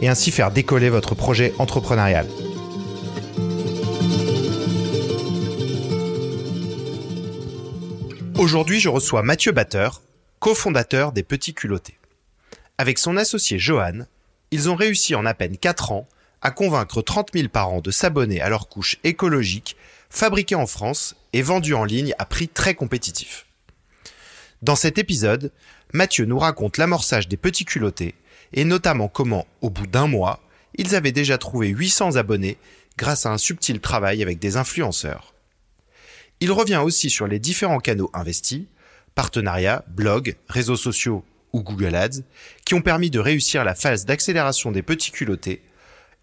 et ainsi faire décoller votre projet entrepreneurial. Aujourd'hui, je reçois Mathieu Batteur, cofondateur des Petits Culottés. Avec son associé Johan, ils ont réussi en à peine 4 ans à convaincre 30 000 parents de s'abonner à leur couche écologique, fabriquée en France et vendue en ligne à prix très compétitif. Dans cet épisode, Mathieu nous raconte l'amorçage des petits culottés et notamment comment, au bout d'un mois, ils avaient déjà trouvé 800 abonnés grâce à un subtil travail avec des influenceurs. Il revient aussi sur les différents canaux investis, partenariats, blogs, réseaux sociaux ou Google Ads, qui ont permis de réussir la phase d'accélération des petits culottés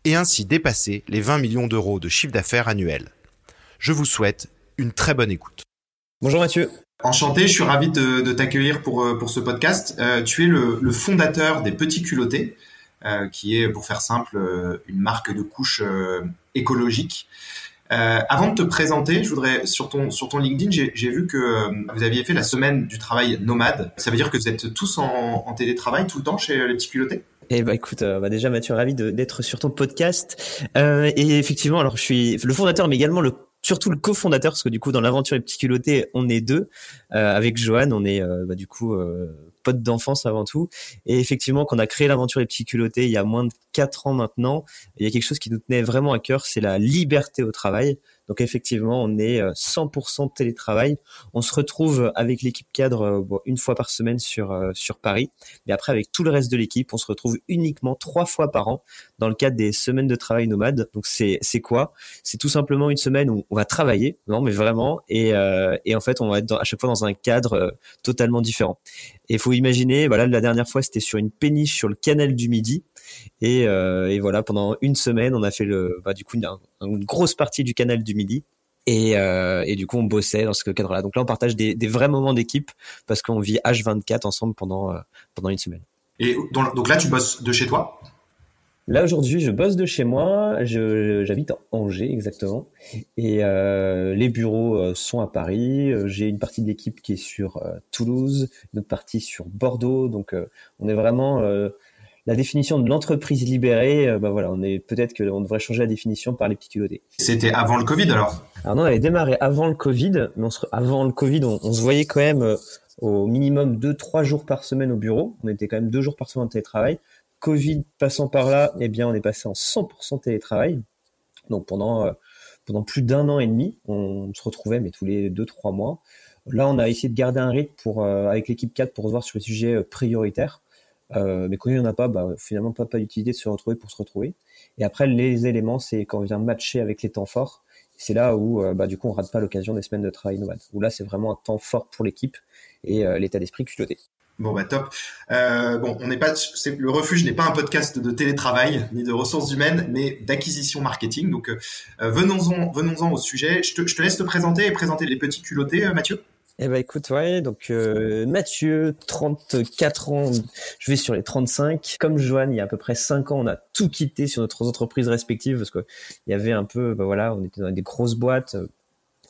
et ainsi dépasser les 20 millions d'euros de chiffre d'affaires annuel. Je vous souhaite une très bonne écoute. Bonjour Mathieu. Enchanté, je suis ravi de, t'accueillir pour, euh, pour ce podcast. Euh, tu es le, fondateur des Petits Culottés, euh, qui est, pour faire simple, une marque de couches écologique. avant de te présenter, je voudrais sur ton sur ton LinkedIn, j'ai vu que vous aviez fait la semaine du travail nomade. Ça veut dire que vous êtes tous en, en télétravail tout le temps chez les petits culottés? Eh ben écoute, bah déjà Mathieu, ravi d'être sur ton podcast. et effectivement, alors je suis le fondateur, mais également le surtout le cofondateur, parce que du coup, dans l'aventure et petits on est deux. Euh, avec Johan, on est euh, bah, du coup euh, potes d'enfance avant tout. Et effectivement, quand on a créé l'aventure et petits il y a moins de quatre ans maintenant, il y a quelque chose qui nous tenait vraiment à cœur, c'est la liberté au travail. Donc effectivement, on est 100% euh, télétravail. On se retrouve avec l'équipe cadre euh, une fois par semaine sur euh, sur Paris, mais après avec tout le reste de l'équipe, on se retrouve uniquement trois fois par an dans le cadre des semaines de travail nomade. Donc c'est c'est quoi? C'est tout simplement une semaine où on va travailler, non mais vraiment, et et en fait on va être à chaque fois dans un cadre totalement différent. Et il faut imaginer, voilà, la dernière fois c'était sur une péniche sur le canal du Midi. Et, euh, et, voilà, pendant une semaine, on a fait le, bah, du coup une, une, grosse partie du canal du Midi. Et, euh, et, du coup, on bossait dans ce cadre-là. Donc là, on partage des, des vrais moments d'équipe parce qu'on vit H24 ensemble pendant euh, pendant une semaine. Et donc là, tu bosses de chez toi? Là aujourd'hui, je bosse de chez moi. J'habite en Angers exactement, et euh, les bureaux sont à Paris. J'ai une partie de l'équipe qui est sur Toulouse, une autre partie sur Bordeaux. Donc, on est vraiment la définition de l'entreprise libérée, euh, bah voilà, on est peut-être qu'on devrait changer la définition par les petits culottés. C'était avant le Covid alors Alors non, on avait démarré avant le Covid, mais avant le Covid, on, se voyait quand même euh, au minimum deux, trois jours par semaine au bureau. On était quand même deux jours par semaine en télétravail. Covid passant par là, eh bien, on est passé en 100% télétravail. Donc pendant euh, pendant plus d'un an et demi, on se retrouvait mais tous les deux, trois mois. Là, on a essayé de garder un rythme pour avec l'équipe 4 pour se voir sur les sujets prioritaires. Euh, mais quand il n'y en a pas, bah, finalement, pas, pas d'utilité de se retrouver pour se retrouver. Et après, les éléments, c'est quand on vient matcher avec les temps forts. C'est là où, euh, bah, du coup, on rate pas l'occasion des semaines de travail nomade. Où là, c'est vraiment un temps fort pour l'équipe et euh, l'état d'esprit culotté. Bon bah top. Euh, bon, on n'est pas, c'est le refuge n'est pas un podcast de télétravail ni de ressources humaines, mais d'acquisition marketing. Donc venons-en, venons-en au sujet. Je te, je te, laisse te présenter et présenter les petits culottés, Mathieu. Eh ben écoute, ouais, donc euh, Mathieu, 34 ans, je vais sur les 35. Comme Joanne, il y a à peu près 5 ans, on a tout quitté sur notre entreprise respective parce qu'il y avait un peu, bah voilà, on était dans des grosses boîtes, euh,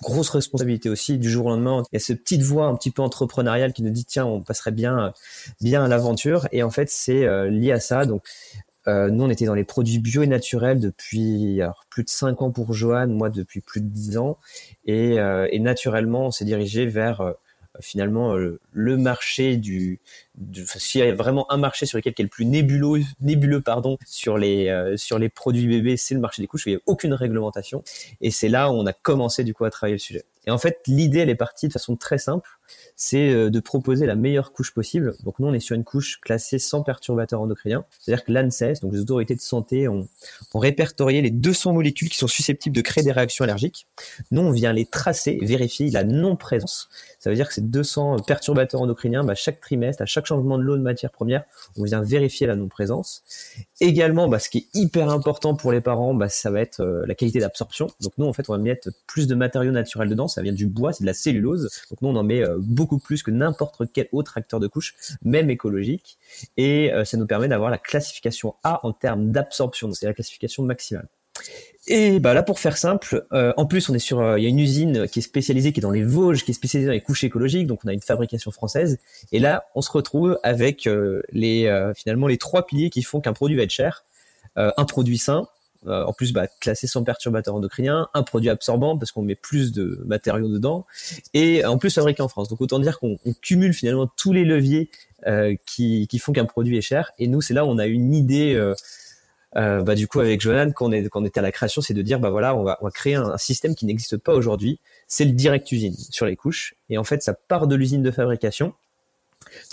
grosse responsabilité aussi. Du jour au lendemain, il y a cette petite voix un petit peu entrepreneuriale qui nous dit tiens, on passerait bien, bien à l'aventure. Et en fait, c'est euh, lié à ça. Donc euh, nous, on était dans les produits bio et naturels depuis plus de 5 ans pour Johan, moi depuis plus de 10 ans. Et, euh, et naturellement, on s'est dirigé vers euh, finalement le marché du, s'il y a vraiment un marché sur lequel qui est le plus nébuleux, nébuleux pardon, sur les sur les produits bébés, c'est le marché des couches. il n'y a aucune réglementation. Et c'est là où on a commencé du coup à travailler le sujet. Et en fait, l'idée, elle est partie de façon très simple. c'est euh, de proposer la meilleure couche possible. Donc nous, on est sur une couche classée sans perturbateurs endocriniens. C'est-à-dire que l'ANSES, donc les autorités de santé, ont, ont, répertorié les 200 molécules qui sont susceptibles de créer des réactions allergiques. Nous, on vient les tracer, vérifier la non-présence. Ça veut dire que ces 200 perturbateurs endocriniens, bah, chaque trimestre, à chaque changement de l'eau de matière première, on vient vérifier la non-présence. Également, bah, ce qui est hyper important pour les parents, bah, ça va être euh, la qualité d'absorption. Donc nous, en fait, on va mettre plus de matériaux naturels dedans. Ça vient du bois, c'est de la cellulose. Donc nous, on en met euh, beaucoup plus que n'importe quel autre acteur de couche, même écologique. Et euh, ça nous permet d'avoir la classification A en termes d'absorption. C'est la classification maximale. Et bah là, pour faire simple, euh, en plus, on est sur, euh, il y a une usine qui est spécialisée, qui est dans les Vosges, qui est spécialisée dans les couches écologiques. Donc, on a une fabrication française. Et là, on se retrouve avec euh, les, finalement, les trois piliers qui font qu'un produit va être cher. un produit sain, en plus bah, classé sans perturbateur endocrinien, un produit absorbant parce qu'on met plus de matériaux dedans, et en plus fabriqué en France. Donc autant dire qu'on cumule finalement tous les leviers qui, qui font qu'un produit est cher. Et nous, c'est là où on a une idée euh, bah, du coup avec Johan quand on, est, était à la création, c'est de dire bah voilà, on va, on va créer un, système qui n'existe pas aujourd'hui. C'est le direct usine sur les couches, et en fait ça part de l'usine de fabrication,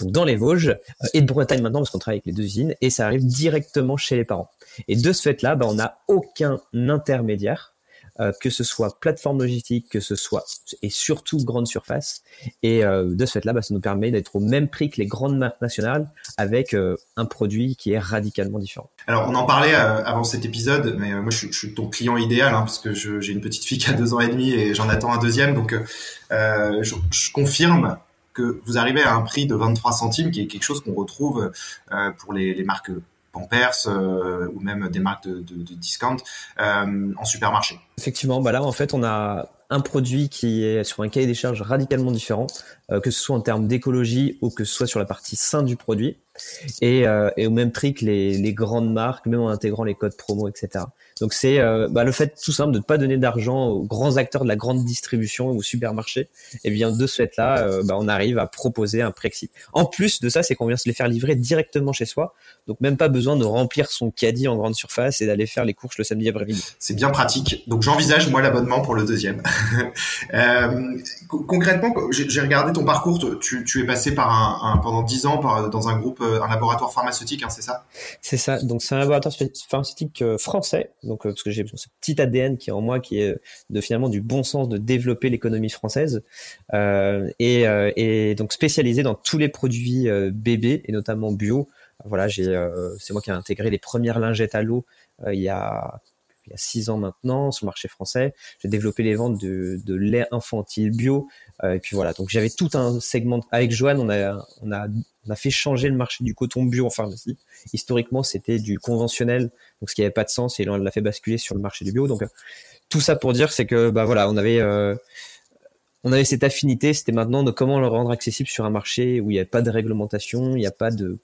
donc dans les Vosges euh, et de Bretagne maintenant parce qu'on travaille avec les deux usines, et ça arrive directement chez les parents. Et de ce fait-là, bah, on n'a aucun intermédiaire euh, que ce soit plateforme logistique, que ce soit et surtout grande surface. Et euh, de ce fait-là, bah, ça nous permet d'être au même prix que les grandes marques nationales avec euh, un produit qui est radicalement différent. Alors on en parlait avant cet épisode, mais moi je, suis ton client idéal hein, parce que j'ai une petite fille qui a deux ans et demi et j'en attends un deuxième, donc je, confirme que vous arrivez à un prix de 23 centimes, qui est quelque chose qu'on retrouve pour les marques Pampers euh, ou même des marques de, de, discount euh, en supermarché. Effectivement, bah là en fait on a un produit qui est sur un cahier des charges radicalement différent, euh, que ce soit en termes d'écologie ou que ce soit sur la partie sain du produit, et, et au même prix que les, les, grandes marques, même en intégrant les codes promo, etc. Donc c'est euh, bah, le fait tout simple de ne pas donner d'argent aux grands acteurs de la grande distribution ou au supermarché. Et eh bien de ce fait-là, euh, bah, on arrive à proposer un Prexit. En plus de ça, c'est qu'on vient se les faire livrer directement chez soi. Donc même pas besoin de remplir son caddie en grande surface et d'aller faire les courses le samedi après-midi. C'est bien pratique. Donc j'envisage moi l'abonnement pour le deuxième. euh, concrètement, j'ai regardé ton parcours. Tu, tu es passé par un, un pendant dix ans par, dans un groupe, euh, un laboratoire pharmaceutique, hein, c'est ça? C'est ça. Donc c'est un laboratoire pharmaceutique français donc euh, parce que j'ai ce petit ADN qui est en moi, qui est de finalement du bon sens de développer l'économie française, euh, et, euh, et, donc spécialisé dans tous les produits bébés et notamment bio. Voilà, j'ai, c'est moi qui ai intégré les premières lingettes à l'eau il y a il y a six ans maintenant sur le marché français. J'ai développé les ventes de, lait infantile bio. et puis voilà, donc j'avais tout un segment avec Joanne. On a, a, a fait changer le marché du coton bio en pharmacie. Historiquement, c'était du conventionnel donc ce qui n'avait pas de sens et on l'a fait basculer sur le marché du bio. Donc tout ça pour dire c'est que bah voilà, on avait euh, on avait cette affinité, c'était maintenant de comment le rendre accessible sur un marché où il n'y avait pas de réglementation, il n'y a pas de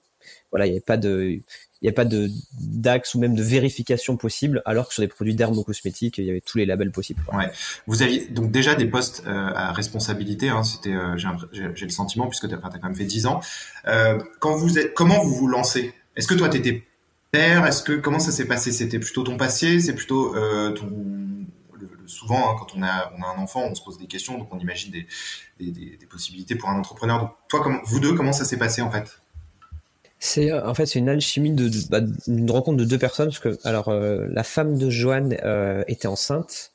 voilà, il n'y avait pas de il n'y a pas de d'axe ou même de vérification possible, alors que sur des produits dermocosmétiques, il y avait tous les labels possibles. Ouais. Vous aviez donc déjà des postes euh, à responsabilité, hein, c'était, euh, j'ai le sentiment, puisque tu as, quand même fait 10 ans. Euh, quand vous êtes, comment vous vous lancez? Est-ce que toi, tu étais est-ce que comment ça s'est passé? C'était plutôt ton passé? C'est plutôt souvent hein, quand on a on a un enfant, on se pose des questions, donc on imagine des, des, possibilités pour un entrepreneur. Donc toi, comment, vous deux, comment ça s'est passé en fait? C'est en fait c'est une alchimie de, bah, une rencontre de deux personnes parce que alors euh, la femme de Joanne euh, était enceinte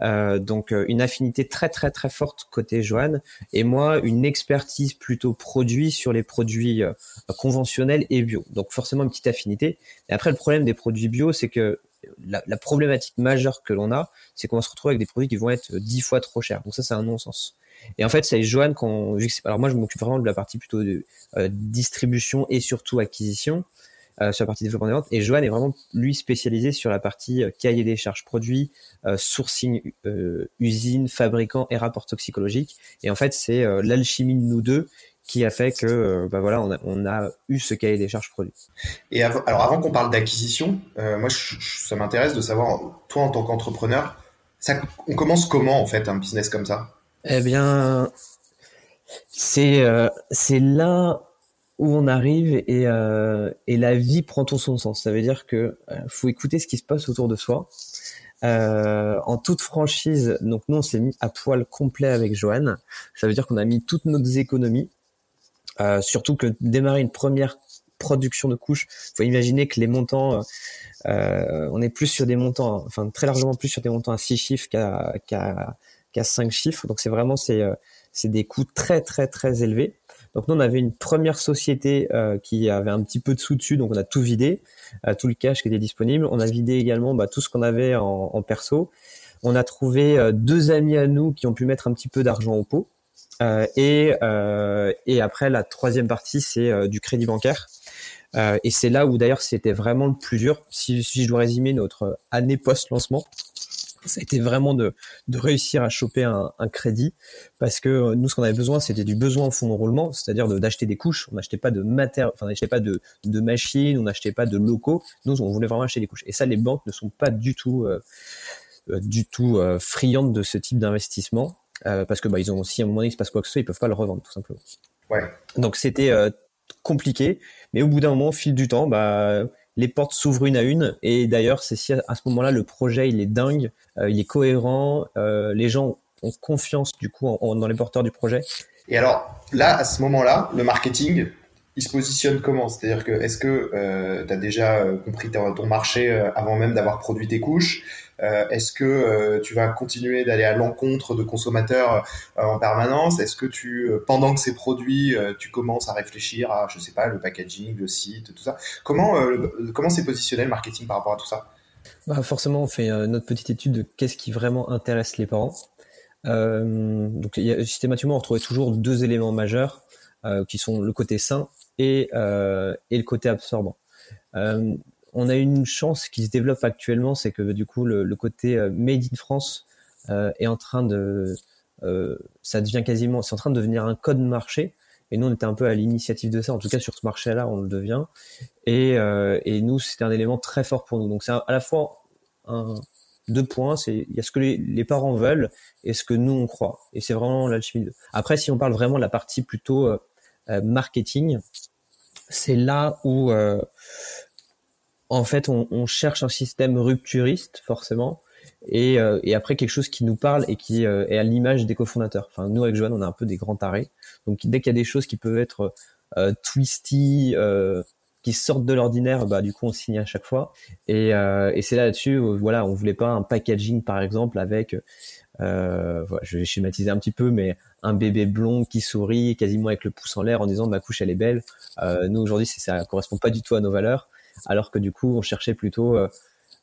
euh, donc euh, une affinité très très très forte côté Joanne et moi une expertise plutôt produit sur les produits euh, conventionnels et bio. Donc forcément une petite affinité. Et après le problème des produits bio, c'est que la, problématique majeure que l'on a, c'est qu'on va se retrouver avec des produits qui vont être dix fois trop chers. Donc ça c'est un non-sens. Et en fait, c'est Joanne qu'on. Alors moi, je m'occupe vraiment de la partie plutôt de distribution et surtout acquisition. Euh, sur la partie développement des ventes. Et Johan est vraiment, lui, spécialisé sur la partie euh, cahier des charges produits, euh, sourcing usine, fabricant et rapport toxicologique. Et en fait, c'est l'alchimie de nous deux qui a fait que bah voilà on a, on a, eu ce cahier des charges produits. Et alors avant qu'on parle d'acquisition, moi ça m'intéresse de savoir toi en tant qu'entrepreneur, ça on commence comment en fait un business comme ça? Eh bien c'est c'est là où on arrive et, euh, et la vie prend tout son sens. Ça veut dire que euh, faut écouter ce qui se passe autour de soi. Euh, en toute franchise, donc nous on s'est mis à poil complet avec Joanne. Ça veut dire qu'on a mis toutes nos économies. Euh, surtout que démarrer une première production de couches, faut imaginer que les montants, euh, on est plus sur des montants, enfin très largement plus sur des montants à 6 chiffres qu'à qu'à qu'à 5 chiffres. Donc c'est vraiment c'est c'est des coûts très très très élevés. Donc nous, on avait une première société euh, qui avait un petit peu de sous dessus, donc on a tout vidé, euh, tout le cash qui était disponible. On a vidé également bah, tout ce qu'on avait en, en, perso. On a trouvé euh, deux amis à nous qui ont pu mettre un petit peu d'argent au pot. Et, et après, la troisième partie, c'est du crédit bancaire. et c'est là où d'ailleurs c'était vraiment le plus dur. Si, je dois résumer notre année post-lancement, ça a été vraiment de, réussir à choper un, crédit. Parce que euh, nous ce qu'on avait besoin c'était du besoin en fonds de roulement c'est-à-dire d'acheter des couches. On n'achetait pas de matériel enfin on n'achetait pas de, machines on n'achetait pas de locaux. Nous on voulait vraiment acheter des couches. Et ça les banques ne sont pas du tout euh, euh du tout euh, friandes de ce type d'investissement euh, parce que bah ils ont aussi à un moment donné il se passe quoi que ce soit ils peuvent pas le revendre tout simplement. Ouais. Donc c'était compliqué. Mais au bout d'un moment au fil du temps bah les portes s'ouvrent une à une. Et d'ailleurs, c'est si à ce moment-là le projet il est dingue, euh, il est cohérent, euh, les gens ont confiance du coup en, en, dans les porteurs du projet. Et alors là, à ce moment-là, le marketing, il se positionne comment? C'est-à-dire que est-ce que euh, tu as déjà euh, compris ton marché euh, avant même d'avoir produit tes couches? euh, Est-ce que euh, tu vas continuer d'aller à l'encontre de consommateurs en permanence? Est-ce que tu, pendant que c'est produit, tu commences à réfléchir à, je sais pas, le packaging, le site, tout ça? Comment comment s'est positionné le marketing par rapport à tout ça? Bah Forcément, on fait notre petite étude de qu'est-ce qui vraiment intéresse les parents. donc, systématiquement, on retrouvait toujours deux éléments majeurs. Euh, qui sont le côté sain et, euh, et le côté absorbant. Euh, on a une chance qui se développe actuellement, c'est que du coup le, le côté made in France est en train de, ça devient quasiment, c'est en train de devenir un code marché. Et nous, on était un peu à l'initiative de ça. En tout cas, sur ce marché-là, on le devient. Et, et nous, c'était un élément très fort pour nous. Donc, c'est à la fois un, deux points. C'est il y a ce que les, les, parents veulent et ce que nous on croit. Et c'est vraiment l'alchimie. De... Après, si on parle vraiment de la partie plutôt euh, marketing, c'est là où euh, en fait on, on, cherche un système rupturiste forcément. Et, euh, et, après quelque chose qui nous parle et qui euh, est à l'image des cofondateurs. Enfin, nous avec Joanne, on a un peu des grands tarés. Donc dès qu'il y a des choses qui peuvent être euh, twisty, euh, qui sortent de l'ordinaire, bah du coup on signe à chaque fois. Et, euh, et c'est là-dessus, voilà, on voulait pas un packaging par exemple avec, euh, voilà, je vais schématiser un petit peu, mais un bébé blond qui sourit quasiment avec le pouce en l'air en disant ma couche elle est belle. Euh, nous aujourd'hui ça correspond pas du tout à nos valeurs, alors que du coup on cherchait plutôt euh,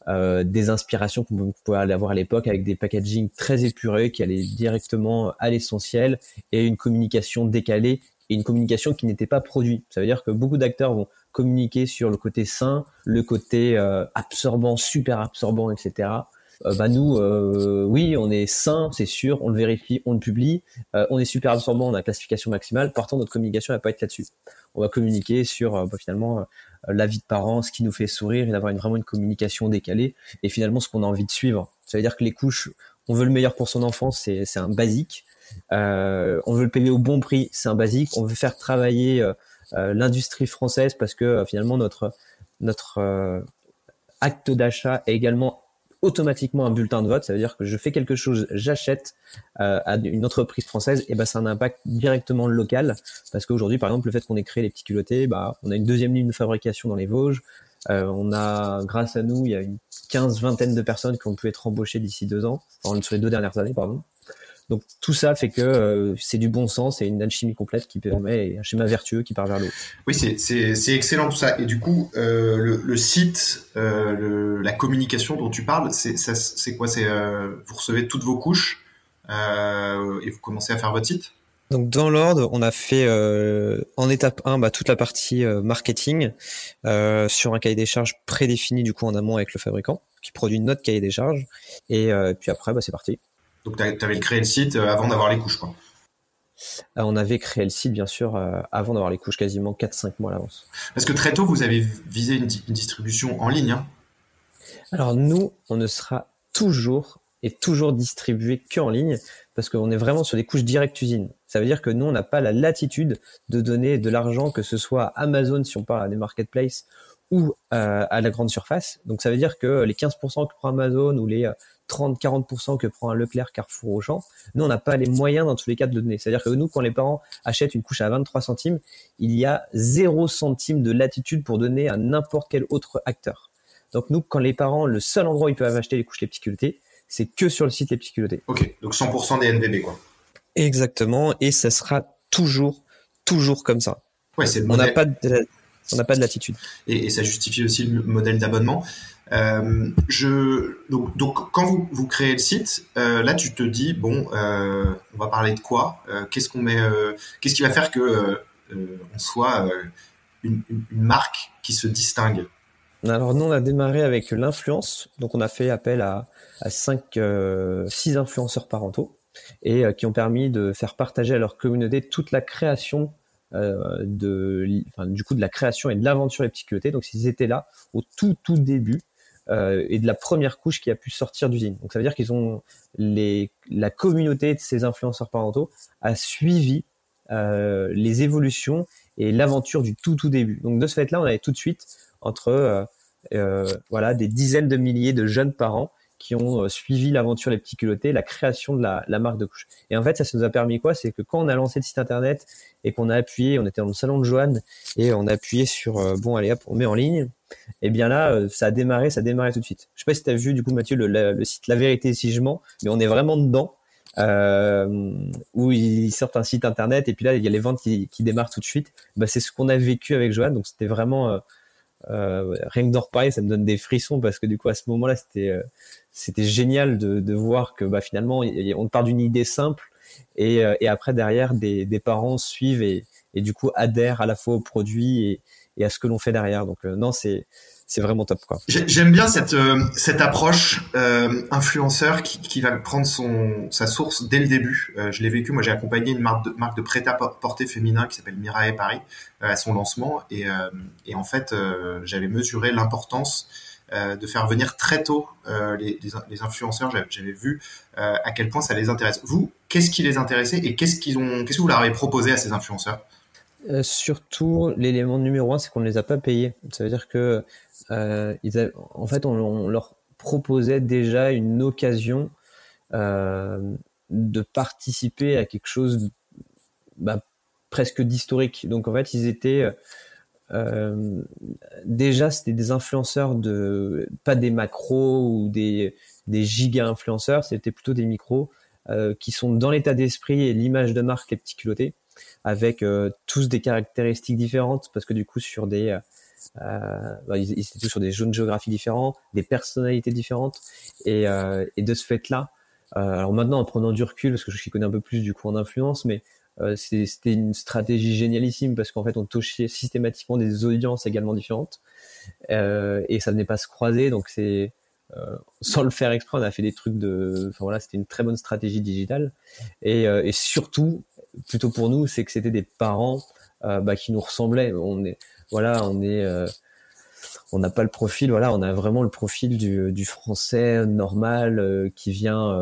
euh des inspirations qu'on pouvait avoir à l'époque avec des packaging très épurés qui allaient directement à l'essentiel et une communication décalée et une communication qui n'était pas produite. Ça veut dire que beaucoup d'acteurs vont communiquer sur le côté sain, le côté euh, absorbant, super absorbant, etc. Bah nous, oui, on est sain, c'est sûr, on le vérifie, on le publie, on est super absorbant, on a classification maximale. Pourtant, notre communication va pas être là-dessus. On va communiquer sur bah, finalement la vie de parents, ce qui nous fait sourire, et d'avoir une, vraiment une communication décalée, et finalement ce qu'on a envie de suivre. Ça veut dire que les couches, on veut le meilleur pour son enfant, c'est un basique. on veut le payer au bon prix, c'est un basique. On veut faire travailler euh, l'industrie française parce que euh, finalement notre notre euh, acte d'achat est également automatiquement un bulletin de vote. Ça veut dire que je fais quelque chose, j'achète euh, à une entreprise française, et ben ça a un impact directement local. Parce qu'aujourd'hui, par exemple, le fait qu'on ait créé les petits culottés, bah, on a une deuxième ligne de fabrication dans les Vosges. Euh, on a, grâce à nous, il y a une quinze vingtaine de personnes qui ont pu être embauchées d'ici deux ans, enfin, sur les deux dernières années, pardon. Donc tout ça fait que euh, c'est du bon sens et une alchimie complète qui permet un schéma vertueux qui part vers l'eau. Oui, c'est excellent tout ça. Et du coup, euh, le, le, site, euh, le, la communication dont tu parles, c'est quoi? C'est euh, vous recevez toutes vos couches euh, et vous commencez à faire votre site? Donc dans l'ordre, on a fait euh, en étape 1 bah, toute la partie euh, marketing euh, sur un cahier des charges prédéfini du coup en amont avec le fabricant qui produit notre cahier des charges et puis après bah, c'est parti. Donc, tu avais créé le site euh, avant d'avoir les couches, quoi. Euh, on avait créé le site, bien sûr, euh, avant d'avoir les couches, quasiment 4-5 mois à l'avance. Parce que très tôt, vous avez visé une, distribution en ligne. Hein Alors, nous, on ne sera toujours et toujours distribué qu'en ligne, parce qu'on est vraiment sur des couches direct usine. Ça veut dire que nous, on n'a pas la latitude de donner de l'argent, que ce soit à Amazon, si on parle à des marketplaces, ou à la grande surface. Donc ça veut dire que les 15% que prend Amazon ou les 30-40% que prend un Leclerc, Carrefour, Auchan, nous on n'a pas les moyens dans tous les cas de le donner. C'est-à-dire que nous, quand les parents achètent une couche à 23 centimes, il y a 0 centime de latitude pour donner à n'importe quel autre acteur. Donc nous, quand les parents, le seul endroit où ils peuvent acheter les couches les petits culottés, c'est que sur le site les petits culottés. Ok, donc 100% des NVB quoi. Exactement, et ça sera toujours, toujours comme ça. Ouais, c'est on n'a pas de, on n'a pas de latitude. Et, ça justifie aussi le modèle d'abonnement. Euh, je donc, donc quand vous, vous créez le site, euh, là tu te dis bon, euh, on va parler de quoi Qu'est-ce qu'on met Qu'est-ce qui va faire que on soit une, une, marque qui se distingue? Alors nous on a démarré avec l'influence, donc on a fait appel à, à 5, 6 influenceurs parentaux et qui ont permis de faire partager à leur communauté toute la création de, enfin, du coup de la création et de l'aventure des petits culottés. Donc ils étaient là au tout tout début euh, et de la première couche qui a pu sortir d'usine. Donc ça veut dire qu'ils ont les, la communauté de ces influenceurs parentaux a suivi euh, les évolutions et l'aventure du tout tout début. Donc de ce fait-là, on avait tout de suite entre euh, euh voilà des dizaines de milliers de jeunes parents qui ont euh, suivi l'aventure Les Petits Culottés, la création de la, marque de couche. Et en fait, ça, nous a permis quoi? C'est que quand on a lancé le site internet et qu'on a appuyé, on était dans le salon de Joanne et on a appuyé sur euh, bon allez hop, on met en ligne. Et eh bien là, euh, ça a démarré, ça a démarré tout de suite. Je sais pas si tu as vu du coup Mathieu le, site La Vérité si je mens, mais on est vraiment dedans. Où ils sortent un site internet et puis là il y a les ventes qui, démarrent tout de suite. Bah, c'est ce qu'on a vécu avec Joanne, donc c'était vraiment rien que d'en reparler, ça me donne des frissons parce que du coup à ce moment-là, c'était c'était génial de, de, voir que bah, finalement on part d'une idée simple et, euh, et après derrière des, des, parents suivent et, et, du coup adhèrent à la fois au produit et, et à ce que l'on fait derrière. Donc non, c'est c'est vraiment top quoi. J'aime bien cette euh, cette approche euh, influenceur qui, qui va prendre son sa source dès le début. Euh, je l'ai vécu, moi j'ai accompagné une marque de marque de prêt-à-porter féminin qui s'appelle Mirae Paris euh, à son lancement et euh, et en fait j'avais mesuré l'importance de faire venir très tôt les, les, influenceurs. J'avais vu à quel point ça les intéresse. Vous, qu'est-ce qui les intéressait et qu'est-ce qu'ils ont qu'est-ce que vous leur avez proposé à ces influenceurs? Euh, surtout, l'élément numéro un, c'est qu'on ne les a pas payés. Ça veut dire que, euh, en fait, on, leur proposait déjà une occasion euh, de participer à quelque chose bah, presque d'historique. Donc, en fait, ils étaient euh, déjà, c'était des influenceurs de pas des macros ou des des giga influenceurs, c'était plutôt des micros qui sont dans l'état d'esprit et l'image de marque les petits culottés avec euh, tous des caractéristiques différentes parce que du coup sur des euh, euh bah, ils, étaient tous sur des zones géographiques différentes, des personnalités différentes et, euh, de ce fait-là, alors maintenant en prenant du recul parce que je connais un peu plus du coup en influence, mais c'était une stratégie génialissime parce qu'en fait on touchait systématiquement des audiences également différentes et ça venait pas se croiser donc c'est euh, sans le faire exprès, on a fait des trucs de. Enfin voilà, c'était une très bonne stratégie digitale. Et, euh, et surtout, plutôt pour nous, c'est que c'était des parents euh, bah, qui nous ressemblaient. On est, voilà, on est, on n'a pas le profil. Voilà, on a vraiment le profil du, du français normal qui vient,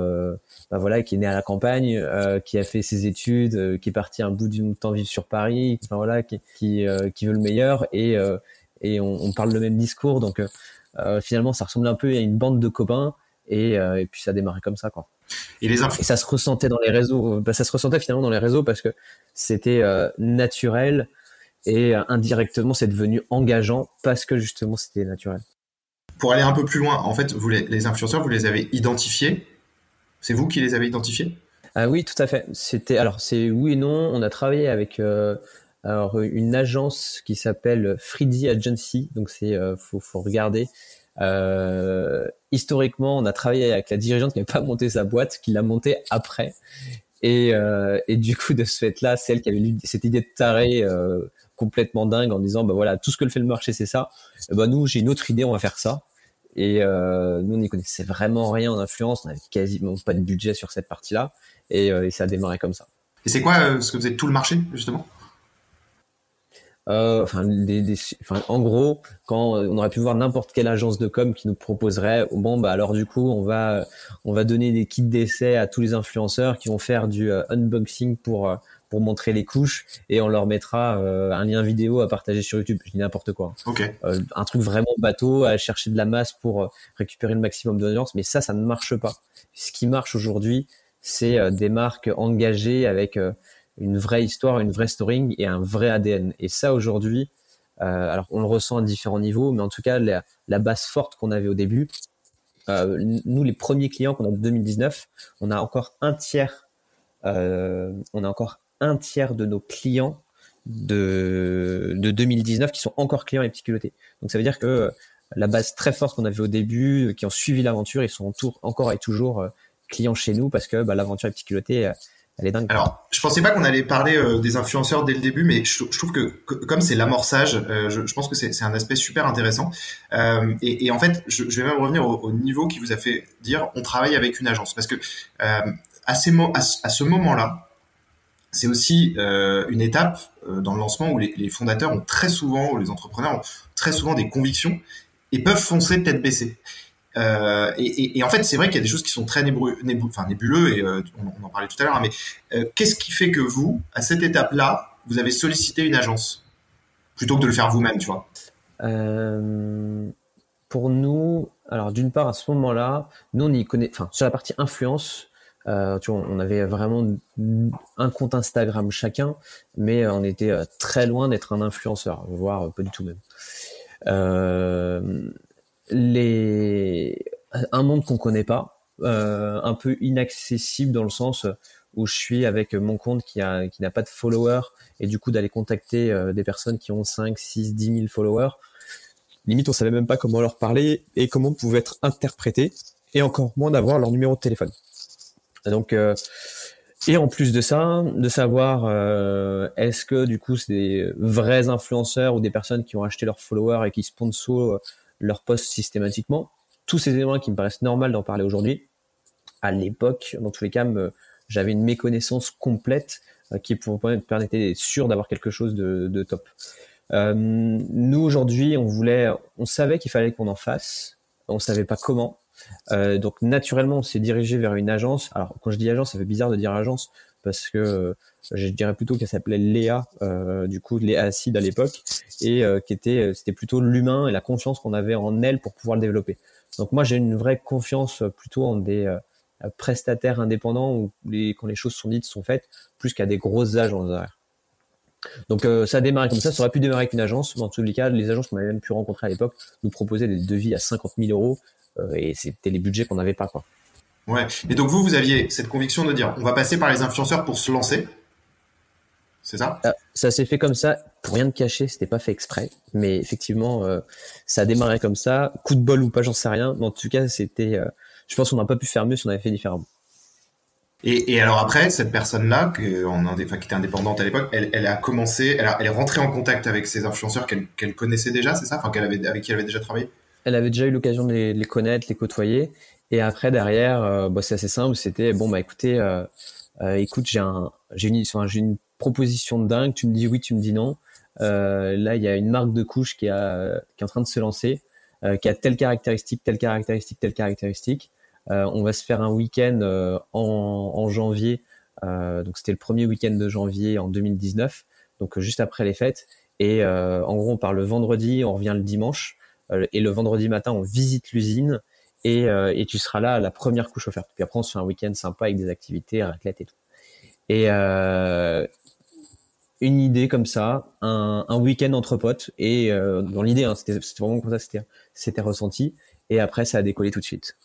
bah, voilà, qui est né à la campagne, qui a fait ses études, qui est parti un bout du temps vivre sur Paris. Enfin voilà, qui, qui, qui veut le meilleur et et on, on, parle le même discours. Donc euh, finalement, ça ressemblait un peu à une bande de copains. Et, euh, et puis ça démarrait comme ça, quoi. Et, les et ça se ressentait dans les réseaux. Bah, ça se ressentait finalement dans les réseaux parce que c'était euh, naturel et indirectement c'est devenu engageant parce que justement c'était naturel. Pour aller un peu plus loin, en fait, vous les, les influenceurs, vous les avez identifiés? C'est vous qui les avez identifiés? Ah oui, tout à fait. C'était alors c'est oui et non. On a travaillé avec euh, alors une agence qui s'appelle Freedy Agency, donc c'est euh, faut, faut regarder. Euh, historiquement, on a travaillé avec la dirigeante qui n'avait pas monté sa boîte, qui l'a montée après. Et, euh, et du coup, de ce fait-là, celle qui avait eu cette idée de taré euh, complètement dingue en disant, bah voilà, tout ce que le fait le marché, c'est ça. bah nous, j'ai une autre idée, on va faire ça. Et euh, nous, on n'y connaissait vraiment rien en influence, on avait quasiment pas de budget sur cette partie-là. Et, et ça a démarré comme ça. Et c'est quoi ce que vous êtes tout le marché, justement? Euh, enfin, des, enfin, en gros, quand on aurait pu voir n'importe quelle agence de com qui nous proposerait, bon bah alors du coup, on va on va donner des kits d'essai à tous les influenceurs qui vont faire du euh, unboxing pour euh, pour montrer les couches et on leur mettra un lien vidéo à partager sur YouTube. Je dis n'importe quoi. Okay. un truc vraiment bateau à chercher de la masse pour récupérer le maximum d'audience, mais ça, ça ne marche pas. Ce qui marche aujourd'hui, c'est des marques engagées avec une vraie histoire, une vraie story et un vrai ADN. Et ça aujourd'hui, euh, alors on le ressent à différents niveaux, mais en tout cas la, la base forte qu'on avait au début, euh, nous les premiers clients qu'on a en 2019, on a encore un tiers, euh, on a encore un tiers de nos clients de, de 2019 qui sont encore clients et petits culottés. Donc ça veut dire que la base très forte qu'on avait au début, qui ont suivi l'aventure, ils sont encore et toujours euh, clients chez nous parce que bah, l'aventure et petit culotté elle est dingue. Alors, je pensais pas qu'on allait parler euh, des influenceurs dès le début, mais je, trouve que, comme c'est l'amorçage, euh, je, pense que c'est un aspect super intéressant. Euh, et, en fait, je, vais même revenir au, au, niveau qui vous a fait dire on travaille avec une agence, parce que euh, à, ces à, à, ce moment-là, c'est aussi une étape dans le lancement où les, fondateurs ont très souvent, ou les entrepreneurs ont très souvent des convictions et peuvent foncer tête baissée. Euh, et, en fait, c'est vrai qu'il y a des choses qui sont très nébuleux, et euh, on, en parlait tout à l'heure. Hein, mais euh, qu'est-ce qui fait que vous, à cette étape-là, vous avez sollicité une agence plutôt que de le faire vous-même, tu vois? Pour nous, alors d'une part, à ce moment-là, nous on y connaît, enfin, sur la partie influence. Tu vois, on avait vraiment un compte Instagram chacun, mais on était très loin d'être un influenceur, voire pas du tout même. Euh, un monde qu'on connaît pas, euh, un peu inaccessible dans le sens où je suis avec mon compte qui a qui n'a pas de followers et du coup d'aller contacter euh, des personnes qui ont 5, 6, 10 000 followers. Limite, on savait même pas comment leur parler et comment on pouvait être interprété et encore moins d'avoir leur numéro de téléphone. Donc euh, et en plus de ça, de savoir euh, est-ce que du coup c'est des vrais influenceurs ou des personnes qui ont acheté leurs followers et qui sponsorisent leur poste systématiquement. Tous ces éléments qui me paraissent normal d'en parler aujourd'hui. À l'époque, dans tous les cas, j'avais une méconnaissance complète euh, qui pour me permettait d'être sûr d'avoir quelque chose de, top. Euh, nous aujourd'hui, on voulait, on savait qu'il fallait qu'on en fasse, on savait pas comment. Euh, donc naturellement, on s'est dirigé vers une agence. Alors quand je dis agence, ça fait bizarre de dire agence parce que euh, je dirais plutôt qu'elle s'appelait Léa, euh, du coup Léa Acide à l'époque, et qui était c'était plutôt l'humain et la confiance qu'on avait en elle pour pouvoir le développer. Donc moi j'ai une vraie confiance plutôt en des prestataires indépendants où les, quand les choses sont dites sont faites, plus qu'à des grosses agences. Donc ça a démarré comme ça, ça aurait pu démarrer avec une agence, mais en tous les cas, les agences qu'on avait même pu rencontrer à l'époque nous proposaient des devis à 50 000 euros et c'était les budgets qu'on n'avait pas quoi. Ouais. Et donc vous, vous aviez cette conviction de dire, on va passer par les influenceurs pour se lancer. C'est ça? Euh, Ça s'est fait comme ça, pour rien de cacher, c'était pas fait exprès, mais effectivement, euh, ça a démarré comme ça. Coup de bol ou pas, j'en sais rien, mais en tout cas, c'était. Euh, je pense qu'on n'a pas pu faire mieux si on avait fait différemment. Et, et alors après, cette personne-là, qui, qui était indépendante à l'époque, elle, elle, a commencé, elle, a, elle, est rentrée en contact avec ces influenceurs qu'elle connaissait déjà, c'est ça? Enfin, qu'elle avait, avec qui elle avait déjà travaillé? Elle avait déjà eu l'occasion de les, connaître, les côtoyer, et après derrière, euh, bah, c'est assez simple. C'était bon bah écoutez, euh, euh, écoute, j'ai un, j'ai une, une proposition de dingue. Tu me dis oui, tu me dis non. là, il y a une marque de couche qui, est en train de se lancer, qui a telle caractéristique, telle caractéristique, telle caractéristique. on va se faire un week-end en, en, janvier. donc c'était le premier week-end de janvier en 2019, donc juste après les fêtes. Et en gros, on part le vendredi, on revient le dimanche. Et le vendredi matin, on visite l'usine et, euh, et tu seras là à la première couche offerte. Puis après, on se fait un week-end sympa avec des activités, raclette et tout. Et euh, une idée comme ça, un, un week-end entre potes, et euh, dans l'idée, hein, c'était vraiment comme ça, c'était c'était ressenti. Et après, ça a décollé tout de suite.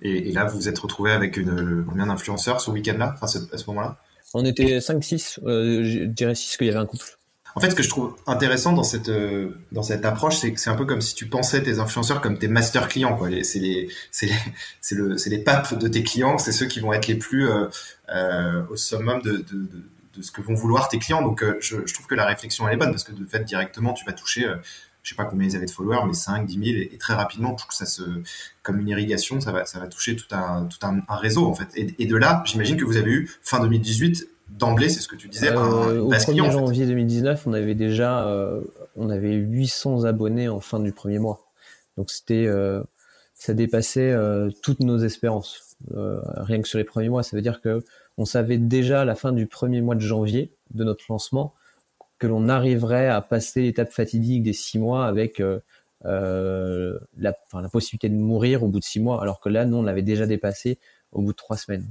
Et, et là, vous vous êtes retrouvé avec une, combien d'influenceurs ce week-end-là, enfin à ce moment-là? On était 5-6, euh, je dirais 6 qu'il y avait un couple. En fait, ce que je trouve intéressant dans cette euh, dans cette approche, c'est que c'est un peu comme si tu pensais tes influenceurs comme tes master clients. C'est les c'est le c'est les papes de tes clients. C'est ceux qui vont être les plus euh, euh, au summum de, de, de, ce que vont vouloir tes clients. Donc, je, trouve que la réflexion elle est bonne parce que de fait directement, tu vas toucher. Je sais pas combien ils avaient de followers, mais 5, 10 000, et, très rapidement, ça se, comme une irrigation, ça va, ça va toucher tout un, tout un réseau, en fait. Et, et de là, j'imagine que vous avez eu, fin 2018, d'emblée, c'est ce que tu disais, euh, Au 1er janvier 2019, on avait déjà euh, on avait 800 abonnés en fin du premier mois. Donc c'était euh, ça dépassait toutes nos espérances. rien que sur les premiers mois, ça veut dire que on savait déjà à la fin du premier mois de janvier de notre lancement que l'on arriverait à passer l'étape fatidique des six mois avec la, la possibilité de mourir au bout de six mois, alors que là, nous, on l'avait déjà dépassé au bout de trois semaines.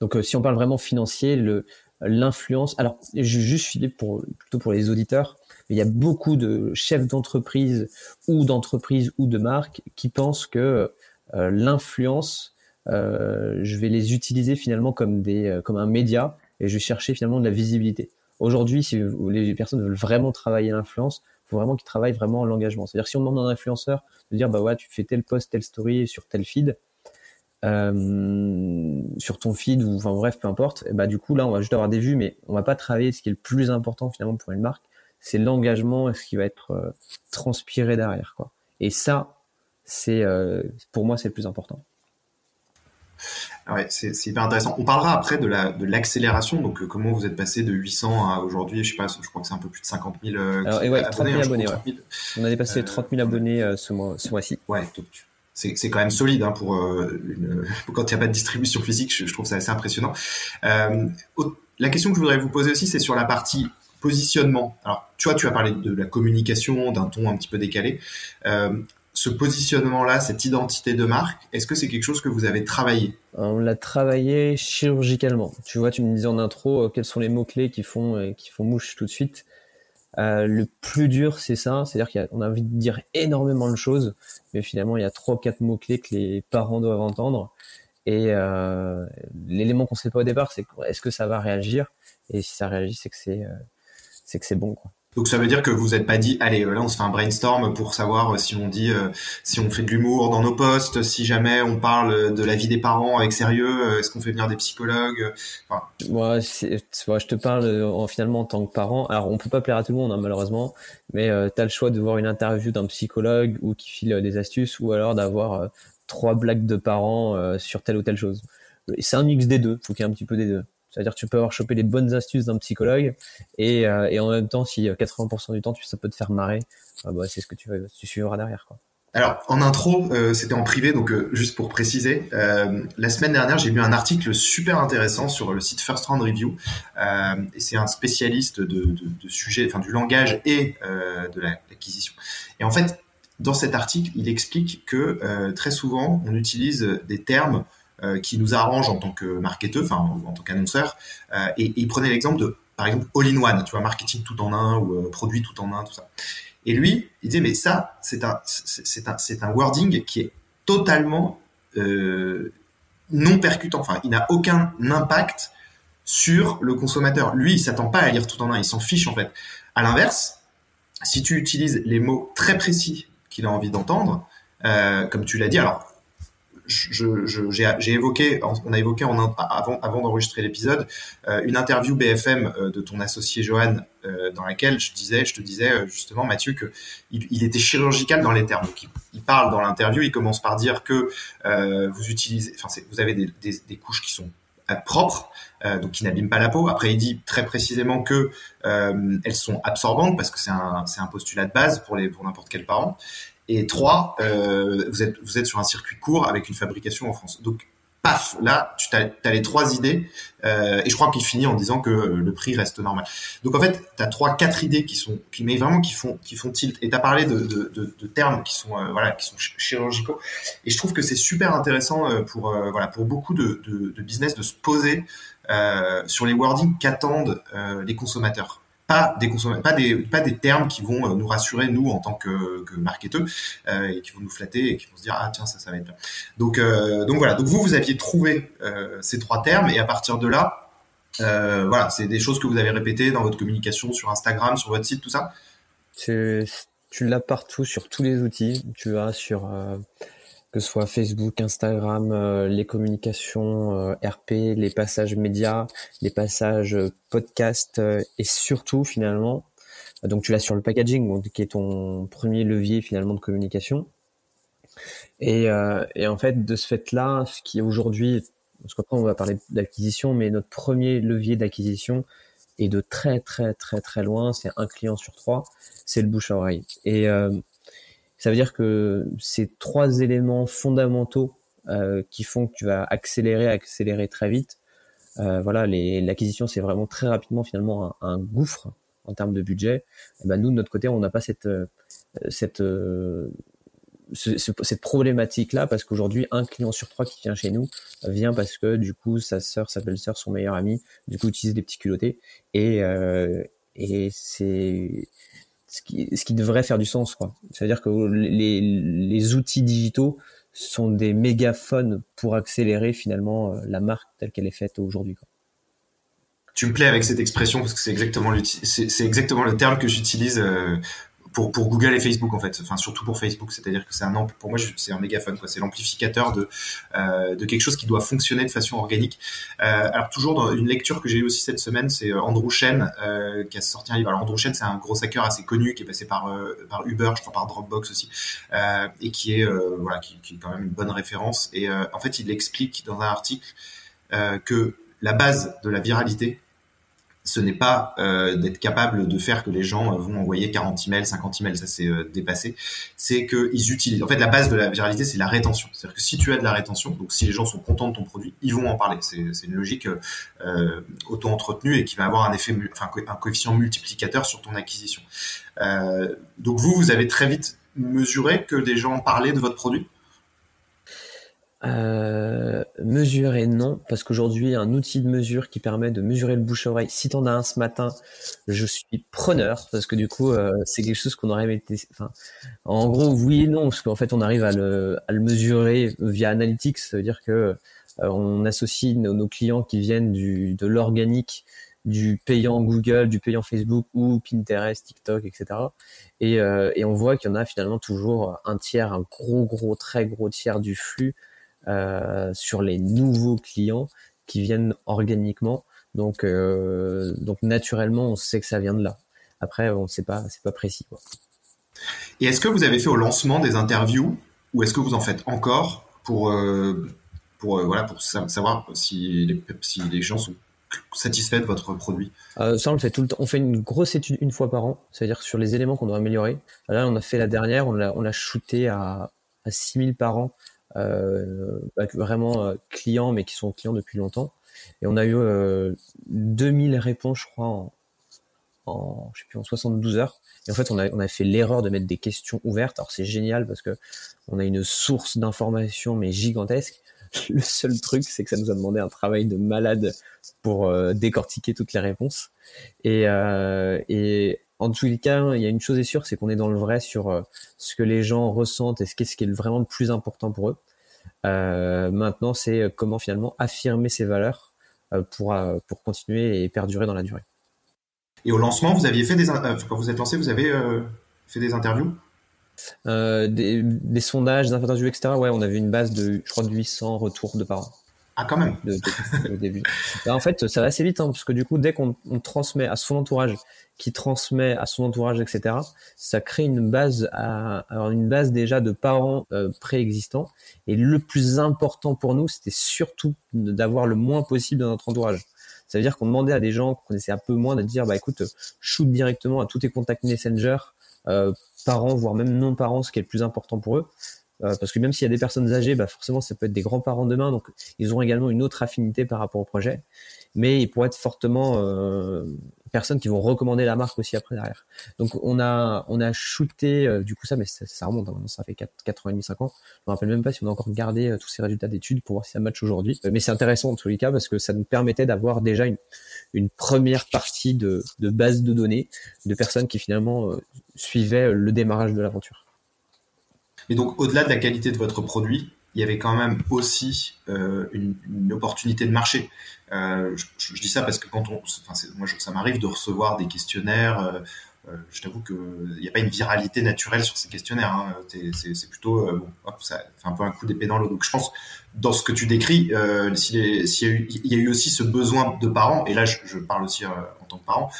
Donc, euh, si on parle vraiment financier, le, l'influence. Alors, juste filer pour plutôt pour les auditeurs. il y a beaucoup de chefs d'entreprise ou d'entreprise ou de marques qui pensent que euh, l'influence, euh, je vais les utiliser finalement comme des comme un média et je vais chercher finalement de la visibilité. Aujourd'hui, si les personnes veulent vraiment travailler l'influence, il faut vraiment qu'ils travaillent vraiment l'engagement. C'est-à-dire si on demande à un influenceur de dire bah ouais, tu fais tel post, telle story sur tel feed, euh, sur ton feed ou enfin bref peu importe et bah du coup là on va juste avoir des vues mais on va pas travailler ce qui est le plus important finalement pour une marque c'est l'engagement et ce qui va être euh, transpiré derrière quoi et ça c'est euh, pour moi c'est le plus important ah ouais, c'est hyper intéressant. On parlera après de la de l'accélération. Donc, comment vous êtes passé de 800 à aujourd'hui, je sais pas, je crois que c'est un peu plus de 50 000 Alors, et ouais, abonnés. 30 000 abonnés On a dépassé 30 000 abonnés ce mois ce mois-ci. Ouais, donc c'est quand même solide hein, pour euh, quand il n'y a pas de distribution physique. Je, trouve ça assez impressionnant. Euh, la question que je voudrais vous poser aussi, c'est sur la partie positionnement. Alors, tu vois, tu as parlé de la communication, d'un ton un petit peu décalé. Euh, ce positionnement-là, cette identité de marque, est-ce que c'est quelque chose que vous avez travaillé? On l'a travaillé chirurgicalement. Tu vois, tu me disais en intro quels sont les mots-clés qui font, qui font mouche tout de suite. Euh, le plus dur, c'est ça, c'est-à-dire qu'on a envie de dire énormément de choses, mais finalement, il y a trois ou quatre mots-clés que les parents doivent entendre. Et euh, l'élément qu'on ne sait pas au départ, c'est est-ce que ça va réagir? Et si ça réagit, c'est que c'est euh, bon. Quoi. Donc ça veut dire que vous n'êtes pas dit, allez, là on se fait un brainstorm pour savoir euh, si on dit, euh, si on fait de l'humour dans nos posts, si jamais on parle de la vie des parents avec sérieux, euh, est-ce qu'on fait venir des psychologues enfin... Moi, je te parle en, finalement en tant que parent. Alors on peut pas plaire à tout le monde hein, malheureusement, mais euh, tu as le choix de voir une interview d'un psychologue ou qui file des astuces, ou alors d'avoir trois blagues de parents sur telle ou telle chose. C'est un mix des deux, faut qu'il y ait un petit peu des deux. C'est-à-dire que tu peux avoir chopé les bonnes astuces d'un psychologue et, euh, en même temps, si 80% euh, du temps ça peut te faire marrer, ah bah, c'est ce que tu, suivras derrière. Alors, en intro, euh, c'était en privé, donc juste pour préciser, la semaine dernière, j'ai lu un article super intéressant sur le site First Round Review. c'est un spécialiste de, sujet, enfin du langage et de l'acquisition. Et en fait, dans cet article, il explique que très souvent, on utilise des termes qui nous arrange en tant que marketeur, enfin en, tant qu'annonceur. Euh, et, il prenait l'exemple de, par exemple, all-in-one, tu vois, marketing tout en un ou euh, produit tout en un, tout ça. Et lui, il disait, mais ça, c'est un, un, un wording qui est totalement non percutant. Enfin, il n'a aucun impact sur le consommateur. Lui, il s'attend pas à lire tout en un, il s'en fiche en fait. À l'inverse, si tu utilises les mots très précis qu'il a envie d'entendre, euh, comme tu l'as dit, alors j'ai évoqué, on a évoqué avant, d'enregistrer l'épisode, euh, une interview BFM euh, de ton associé Johan, euh, dans laquelle je disais, je te disais justement Mathieu que il, était chirurgical dans les termes. Donc il, parle dans l'interview, il commence par dire que vous utilisez, enfin vous avez des, des, couches qui sont propres, donc qui n'abîment pas la peau. Après, il dit très précisément que elles sont absorbantes parce que c'est un, un postulat de base pour les pour n'importe quel parent. Et trois, euh, vous, êtes, vous êtes sur un circuit court avec une fabrication en France. Donc, paf, là, tu as, les trois idées. Euh, et je crois qu'il finit en disant que le prix reste normal. Donc, en fait, tu as trois, quatre idées qui sont, qui, mais vraiment qui font, qui font tilt. Et tu as parlé de, de, termes qui sont, euh, voilà, qui sont chirurgicaux. Et je trouve que c'est super intéressant euh, pour, euh, voilà, pour beaucoup de, business de se poser sur les wordings qu'attendent les consommateurs pas des termes qui vont euh, nous rassurer nous en tant que, que marketeurs euh, et qui vont nous flatter et qui vont se dire ah tiens ça ça va être bien. Donc euh, voilà vous vous aviez trouvé ces trois termes et à partir de là voilà c'est des choses que vous avez répétées dans votre communication sur Instagram sur votre site tout ça? Tu, tu l'as partout sur tous les outils tu as sur que ce soit Facebook, Instagram, euh, les communications euh, RP, les passages médias, les passages euh, podcast et surtout finalement, donc tu l'as sur le packaging, qui est ton premier levier finalement de communication. Et, et en fait, de ce fait-là, ce qui aujourd'hui parce qu'après on va parler d'acquisition, mais notre premier levier d'acquisition est de très très très très loin, c'est un client sur trois, c'est le bouche à oreille. Et euh, ça veut dire que ces trois éléments fondamentaux euh, qui font que tu vas accélérer, accélérer très vite. Euh, voilà, l'acquisition c'est vraiment très rapidement finalement un, un gouffre en termes de budget. Et ben nous de notre côté, on n'a pas cette cette cette problématique-là, parce qu'aujourd'hui, un client sur trois qui vient chez nous vient parce que du coup, sa sœur, sa belle-sœur, son meilleur ami, du coup, utilise des petits culottés. Et, euh, et c'est ce qui, devrait faire du sens, quoi. C'est-à-dire que les, les outils digitaux sont des mégaphones pour accélérer finalement euh, la marque telle qu'elle est faite aujourd'hui. Tu me plais avec cette expression parce que c'est exactement, c'est exactement le terme que j'utilise euh, pour, pour Google et Facebook en fait, enfin surtout pour Facebook, c'est-à-dire que c'est un pour moi c'est un mégaphone quoi, c'est l'amplificateur de euh, de quelque chose qui doit fonctionner de façon organique. Euh, alors toujours dans une lecture que j'ai eue aussi cette semaine, c'est euh, Andrew Chen euh, qui a sorti un livre. Alors Andrew Chen c'est un gros hacker assez connu qui est passé par euh, par Uber, je crois par Dropbox aussi, euh, et qui est voilà qui, qui, est quand même une bonne référence. Et en fait il explique dans un article que la base de la viralité ce n'est pas euh, d'être capable de faire que les gens euh, vont envoyer 40 emails, 50 emails, ça c'est euh, dépassé. C'est qu'ils utilisent. En fait, la base de la viralité, c'est la rétention. C'est-à-dire que si tu as de la rétention, donc si les gens sont contents de ton produit, ils vont en parler. C'est une logique euh, auto-entretenue et qui va avoir un effet, enfin un coefficient multiplicateur sur ton acquisition. donc vous, vous avez très vite mesuré que des gens parlaient de votre produit? Euh, mesurer non, parce qu'aujourd'hui un outil de mesure qui permet de mesurer le bouche à oreille. Si t'en as un ce matin, je suis preneur parce que du coup euh, c'est quelque chose qu'on aurait été. Enfin, en gros oui et non, parce qu'en fait on arrive à le, à le mesurer via Analytics, ça veut dire que euh, on associe nos, nos, clients qui viennent du de l'organique du payant Google, du payant Facebook ou Pinterest, TikTok, etc. Et, euh, et on voit qu'il y en a finalement toujours un tiers, un gros, gros, très gros tiers du flux sur les nouveaux clients qui viennent organiquement. Donc, euh, donc naturellement, on sait que ça vient de là. Après, on ne sait pas, c'est pas précis. Quoi. Et est-ce que vous avez fait au lancement des interviews ou est-ce que vous en faites encore pour, euh, pour, voilà, pour savoir si les, si les gens sont satisfaits de votre produit? Euh, Ça, on le fait tout le temps. On fait une grosse étude une fois par an, c'est-à-dire sur les éléments qu'on doit améliorer. Là, on a fait la dernière, on l'a, on l'a shooté à, à 6000 par an euh, vraiment euh, clients, mais qui sont clients depuis longtemps. Et on a eu 2000 euh, réponses, je crois, en, en, je sais plus, en 72 heures. Et en fait, on a, on a fait l'erreur de mettre des questions ouvertes. Alors c'est génial parce que on a une source d'information mais gigantesque. Le seul truc, c'est que ça nous a demandé un travail de malade pour décortiquer toutes les réponses. Et, euh, et en tous les cas, il y a une chose est sûre, c'est qu'on est dans le vrai sur euh, ce que les gens ressentent et ce qui est, vraiment le plus important pour eux. Euh, maintenant, c'est euh, comment finalement affirmer ces valeurs pour, pour continuer et perdurer dans la durée. Et au lancement, vous aviez fait des quand vous êtes lancé, vous avez fait des interviews? Des, sondages, des interviews, etc. Ouais, on avait une base de, je crois, de 800 retours de parents. Ah, quand même. Bah, en fait, ça va assez vite, hein, parce que du coup, dès qu'on transmet à son entourage, qui transmet à son entourage, etc., ça crée une base, une base déjà de parents euh, préexistants. Et le plus important pour nous, c'était surtout d'avoir le moins possible dans notre entourage. Ça veut dire qu'on demandait à des gens qu'on connaissait un peu moins de dire, bah écoute, shoot directement à tous tes contacts Messenger, euh, parents, voire même non-parents, ce qui est le plus important pour eux. Euh, parce que même s'il y a des personnes âgées, bah forcément ça peut être des grands-parents demain, donc ils ont également une autre affinité par rapport au projet. Mais ils pourraient être fortement euh, personnes qui vont recommander la marque aussi après derrière. Donc on a on a shooté euh, du coup ça, mais ça, remonte, hein, ça fait 4, 4 ans et demi, 5 ans. Je me rappelle même pas si on a encore gardé euh, tous ces résultats d'études pour voir si ça match aujourd'hui. mais c'est intéressant en tous les cas parce que ça nous permettait d'avoir déjà une, une première partie de, de base de données de personnes qui finalement suivaient le démarrage de l'aventure. Et donc, au-delà de la qualité de votre produit, il y avait quand même aussi euh, une, opportunité de marché. Euh, je, dis ça parce que quand on, moi, ça m'arrive de recevoir des questionnaires. Euh, je t'avoue qu'il n'y a pas une viralité naturelle sur ces questionnaires. Hein. C'est plutôt ça fait un peu un coup d'épée dans l'eau. Donc, je pense dans ce que tu décris, s'il y, a eu aussi ce besoin de parents, et là, je parle aussi en tant que parent,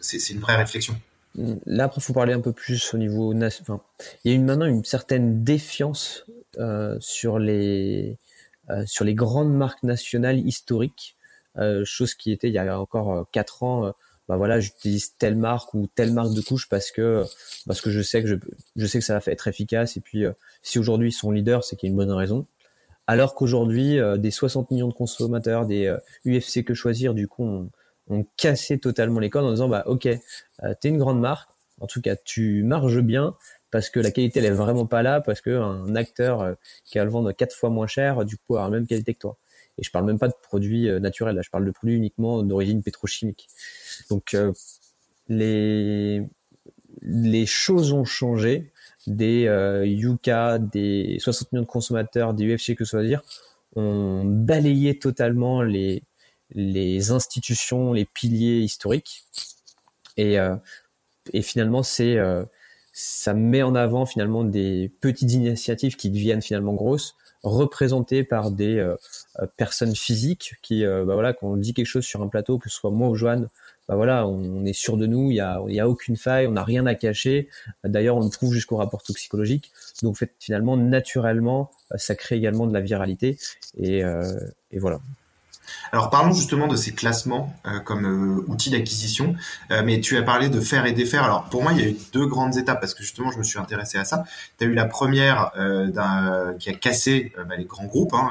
c'est une vraie réflexion. Là, après, faut parler un peu plus au niveau enfin, il y a une, maintenant une certaine défiance euh, sur les sur les grandes marques nationales historiques, chose qui était il y a encore quatre ans bah voilà, j'utilise telle marque ou telle marque de couche parce que parce que je sais que je, je sais que ça va être efficace et puis si aujourd'hui ils sont leaders, c'est qu'il y a une bonne raison. Alors qu'aujourd'hui, des 60 millions de consommateurs, des UFC que choisir, du coup, ont on cassé totalement les codes en disant bah ok, euh, t'es une grande marque, en tout cas tu marges bien parce que la qualité elle est vraiment pas là parce que un acteur euh, qui va le vendre quatre fois moins cher du coup a la même qualité que toi. Et je parle même pas de produits euh, naturels, là, je parle de produits uniquement d'origine pétrochimique. Donc les les choses ont changé. Des Yuka, des 60 millions de consommateurs, des UFC que soit dire, ont balayé totalement les les institutions, les piliers historiques. Et, euh, et finalement, c'est euh, ça met en avant finalement des petites initiatives qui deviennent finalement grosses, représentées par des euh, personnes physiques qui, bah voilà, quand on dit quelque chose sur un plateau, que ce soit moi ou Joanne, bah voilà, on est sûr de nous, il y a, y a aucune faille, on n'a rien à cacher. D'ailleurs, on le trouve jusqu'au rapport toxicologique. Donc, fait, finalement, naturellement, ça crée également de la viralité. Et, et voilà. Alors parlons justement de ces classements euh, comme euh, outil d'acquisition. Euh, mais tu as parlé de faire et défaire. Alors pour moi, il y a eu deux grandes étapes parce que justement, je me suis intéressé à ça. Tu as eu la première qui a cassé bah, les grands groupes hein,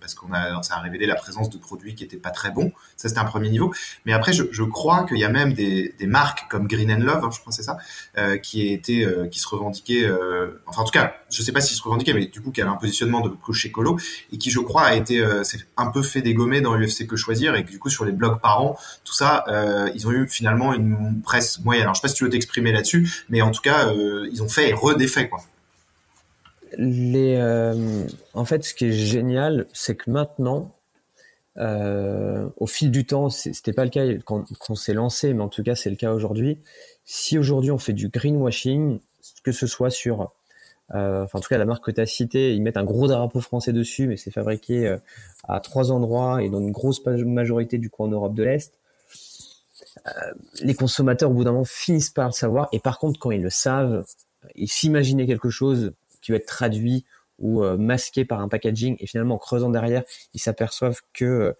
parce qu'on a ça a révélé la présence de produits qui étaient pas très bons. Ça c'était un premier niveau. Mais après, je, crois qu'il y a même des, marques comme Green and Love, hein, je crois c'est ça, qui été qui se revendiquaient. enfin en tout cas, je sais pas s'ils se revendiquaient, mais du coup qui avait un positionnement de clocher colo et qui je crois a été un peu fait dégommer dans l'UFC que choisir et que du coup sur les blogs par an, tout ça, euh, ils ont eu finalement une presse moyenne. Alors je sais pas si tu veux t'exprimer là-dessus, mais en tout cas euh, ils ont fait et redéfait quoi. Les, euh, en fait, ce qui est génial, c'est que maintenant, au fil du temps, c'était pas le cas quand, on s'est lancé, mais en tout cas c'est le cas aujourd'hui. Si aujourd'hui on fait du greenwashing, que ce soit sur enfin, en tout cas, la marque que tu as citée, ils mettent un gros drapeau français dessus, mais c'est fabriqué euh, à trois endroits et dans une grosse majorité du coup en Europe de l'Est. Euh, les consommateurs, au bout d'un moment, finissent par le savoir. Et par contre, quand ils le savent, ils s'imaginaient quelque chose qui va être traduit ou masqué par un packaging. Et finalement, en creusant derrière, ils s'aperçoivent que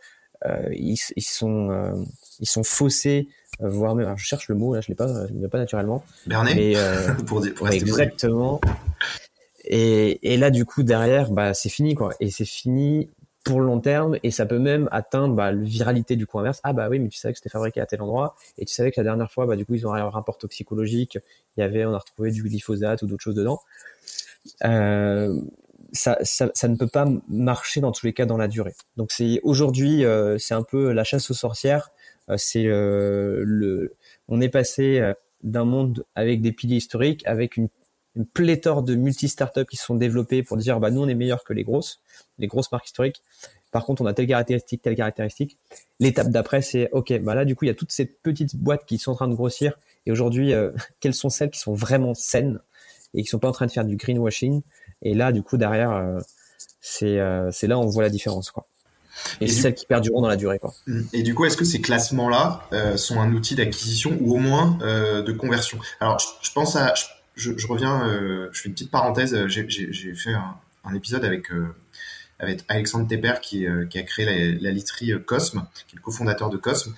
ils sont faussés voire même je cherche le mot là je l'ai pas je l'ai pas naturellement Bernet mais pour, pour exactement et, et là, du coup, derrière, bah, c'est fini, quoi. Et c'est fini pour le long terme et ça peut même atteindre bah, la viralité du coup inverse. Ah bah oui, mais tu savais que c'était fabriqué à tel endroit et tu savais que la dernière fois, bah, du coup, ils ont un rapport toxicologique. Il y avait, on a retrouvé du glyphosate ou d'autres choses dedans. Euh, ça, ça, ça, ne peut pas marcher dans tous les cas dans la durée. Donc c'est aujourd'hui, euh, c'est un peu la chasse aux sorcières. Euh, c'est euh, le, on est passé euh, d'un monde avec des piliers historiques, avec une une pléthore de multi-startups qui sont développées pour dire bah nous on est meilleurs que les grosses, les grosses marques historiques. Par contre, on a telle caractéristique, telle caractéristique. L'étape d'après, c'est ok, bah là du coup il y a toutes ces petites boîtes qui sont en train de grossir. Et aujourd'hui, euh, quelles sont celles qui sont vraiment saines et qui sont pas en train de faire du greenwashing? Et là, du coup derrière, euh, c'est euh, c'est là où on voit la différence quoi. Et, c'est celles qui perdureront dans la durée. Quoi. Et du coup, est-ce que ces classements-là sont un outil d'acquisition ou au moins de conversion? Alors, je, pense à, je, je reviens, euh, je fais une petite parenthèse. Euh, j'ai fait un, un, épisode avec euh, avec Alexandre Tepper qui, qui a créé la, la literie Cosme, qui est le cofondateur de Cosme.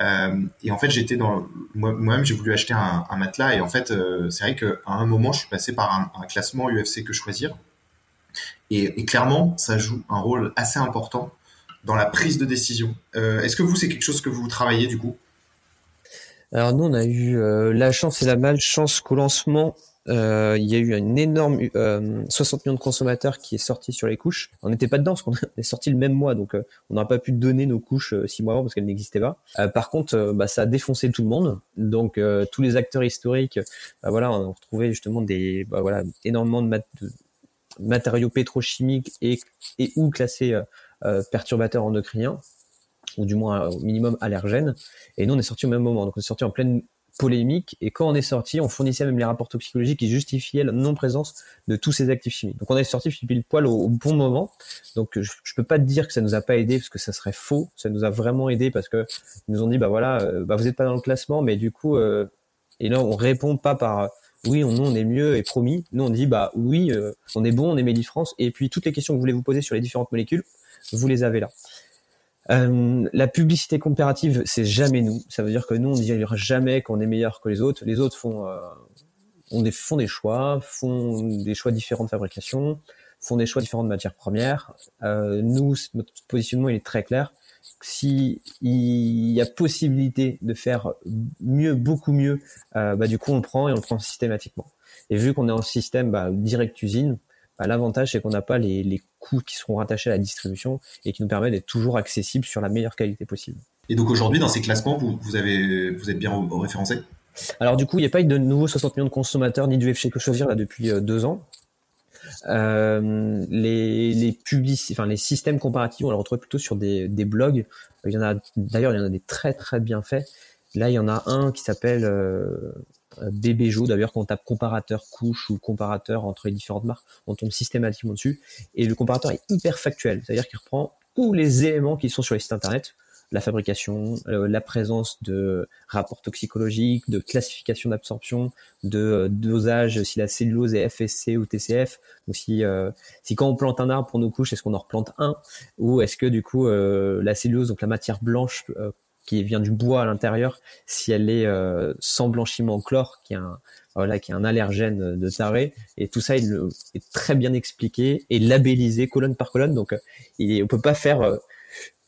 Euh, et en fait, j'étais dans moi-même, j'ai voulu acheter un, un, matelas et en fait, c'est vrai qu'à un moment, je suis passé par un, un classement UFC que choisir. Et, et, clairement, ça joue un rôle assez important dans la prise de décision. Est-ce que vous, c'est quelque chose que vous travaillez du coup? Alors nous, on a eu euh, la chance et la malchance qu'au lancement, euh, il y a eu une énorme 60 euh, millions de consommateurs qui est sorti sur les couches. On n'était pas dedans parce qu'on est sorti le même mois, donc on n'aurait pas pu donner nos couches six mois avant parce qu'elles n'existaient pas. par contre, bah, ça a défoncé tout le monde. Donc tous les acteurs historiques, bah, voilà, on a retrouvé justement des, bah, voilà, énormément de, matériaux pétrochimiques et, et ou classés perturbateurs endocriniens ou du moins au minimum allergène. Et nous, on est sorti au même moment. Donc, on est sorti en pleine polémique. Et quand on est sorti, on fournissait même les rapports toxicologiques qui justifiaient la non-présence de tous ces actifs chimiques. Donc, on est sorti pile poil au, bon moment. Donc, je, peux pas te dire que ça nous a pas aidé parce que ça serait faux. Ça nous a vraiment aidé parce que nous ont dit, bah voilà, euh, bah vous êtes pas dans le classement, mais du coup, euh, et là, on répond pas par oui, on, on est mieux et promis. Nous, on dit, bah oui, euh, on est bon, on est Médifrance. Et puis, toutes les questions que vous voulez vous poser sur les différentes molécules, vous les avez là. Euh, la publicité comparative, c'est jamais nous. Ça veut dire que nous, on ne dira jamais qu'on est meilleur que les autres. Les autres font, euh, on des, font des choix, font des choix différents de fabrication, font des choix différents de matières premières. Euh, nous, notre positionnement, il est très clair. Si il y a possibilité de faire mieux, beaucoup mieux, euh, bah, du coup, on le prend et on le prend systématiquement. Et vu qu'on est en système bah, direct usine, bah, l'avantage c'est qu'on n'a pas les, les coûts qui seront rattachés à la distribution et qui nous permet d'être toujours accessible sur la meilleure qualité possible. Et donc aujourd'hui, dans ces classements, vous, vous, avez, vous êtes bien référencé? Alors du coup, il n'y a pas eu de nouveaux 60 millions de consommateurs ni du FC que choisir là depuis euh, deux ans. Euh, les les enfin les systèmes comparatifs, on les retrouve plutôt sur des, des blogs. Il y en a d'ailleurs, il y en a des très très bien faits. Là, il y en a un qui s'appelle euh, BBJO. D'ailleurs, quand on tape comparateur couche ou comparateur entre les différentes marques, on tombe systématiquement dessus. Et le comparateur est hyper factuel, c'est-à-dire qu'il reprend tous les éléments qui sont sur les sites internet la fabrication, euh, la présence de rapports toxicologiques, de classification d'absorption, de euh, dosage si la cellulose est FSC ou TCF, ou si, euh, si quand on plante un arbre pour nos couches, est-ce qu'on en replante un, ou est-ce que du coup la cellulose, donc la matière blanche qui vient du bois à l'intérieur, si elle est sans blanchiment en chlore, qui est un voilà, qui est un allergène de taré, et tout ça il est très bien expliqué et labellisé colonne par colonne, donc il, on peut pas faire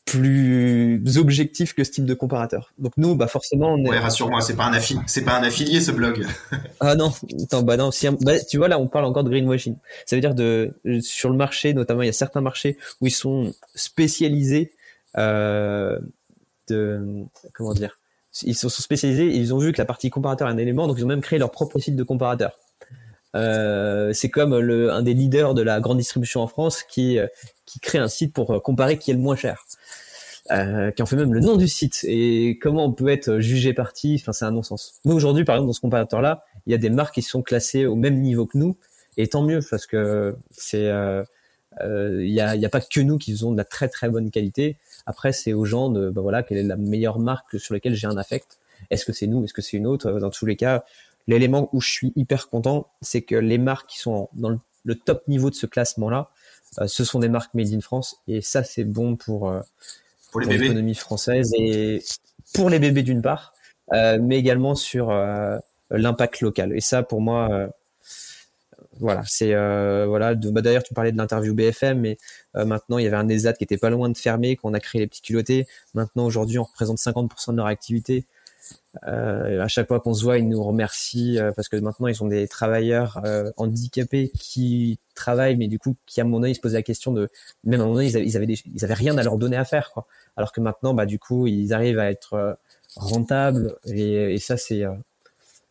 plus objectif que ce type de comparateur. Donc nous, bah forcément, on est... Ouais, rassure-moi, c'est pas un affilié, c'est pas un affilié ce blog. ah non, attends, bah non, si, bah, tu vois là, on parle encore de greenwashing. Ça veut dire de sur le marché, notamment, il y a certains marchés où ils sont spécialisés euh, de comment dire, ils sont spécialisés, ils ont vu que la partie comparateur est un élément, donc ils ont même créé leur propre site de comparateur. Euh, c'est comme le, un des leaders de la grande distribution en France qui, euh, qui crée un site pour comparer qui est le moins cher. Euh, qui en fait même le nom du site. Et comment on peut être jugé parti Enfin, c'est un non-sens. Nous aujourd'hui, par exemple, dans ce comparateur-là, il y a des marques qui sont classées au même niveau que nous, et tant mieux parce que c'est euh, euh, il y, a, y a pas que nous qui ont de la très très bonne qualité. Après, c'est aux gens de bah voilà quelle est la meilleure marque sur laquelle j'ai un affect. Est-ce que c'est nous? Est-ce que c'est une autre? Dans tous les cas, l'élément où je suis hyper content, c'est que les marques qui sont dans le, top niveau de ce classement-là, ce sont des marques made in France, et ça c'est bon pour pour l'économie française et pour les bébés d'une part, euh, mais également sur euh, l'impact local. Et ça, pour moi, euh, voilà, c'est voilà. Bah, d'ailleurs, tu parlais de l'interview BFM, mais maintenant il y avait un ESAT qui était pas loin de fermer, qu'on a créé les petits culottés. Maintenant, aujourd'hui, on représente 50% de leur activité. Euh, à chaque fois qu'on se voit, ils nous remercient euh, parce que maintenant ils sont des travailleurs euh, handicapés qui travaillent, mais du coup qui à mon moment ils se posaient la question de même à un moment donné ils avaient, ils avaient, rien à leur donner à faire quoi. Alors que maintenant bah du coup ils arrivent à être rentables et, et ça c'est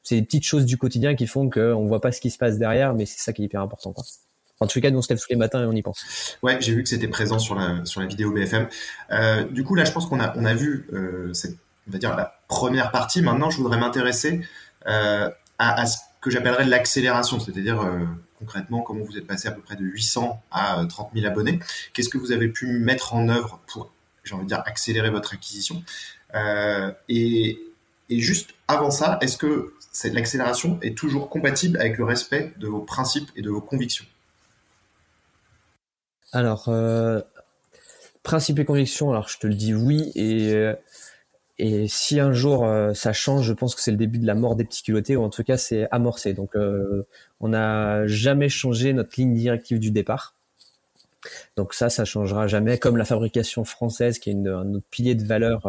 c'est des petites choses du quotidien qui font qu'on voit pas ce qui se passe derrière, mais c'est ça qui est hyper important quoi. En tout cas, nous on se lève tous les matins et on y pense. Ouais, j'ai vu que c'était présent sur la vidéo BFM. du coup là, je pense qu'on a vu cette on va dire la première partie. Maintenant, je voudrais m'intéresser euh, à, ce que j'appellerais l'accélération, c'est-à-dire euh, concrètement comment vous êtes passé à peu près de 800 à 30 euh, 000 abonnés. Qu'est-ce que vous avez pu mettre en œuvre pour, j'ai envie de dire, accélérer votre acquisition? Et, et, juste avant ça, est-ce que l'accélération est toujours compatible avec le respect de vos principes et de vos convictions? Alors, principes et convictions, alors je te le dis oui et et si un jour euh, ça change, je pense que c'est le début de la mort des petits culottés, ou en tout cas c'est amorcé. Donc euh, on n'a jamais changé notre ligne directive du départ. Donc ça, ça changera jamais, comme la fabrication française, qui est un autre pilier de valeur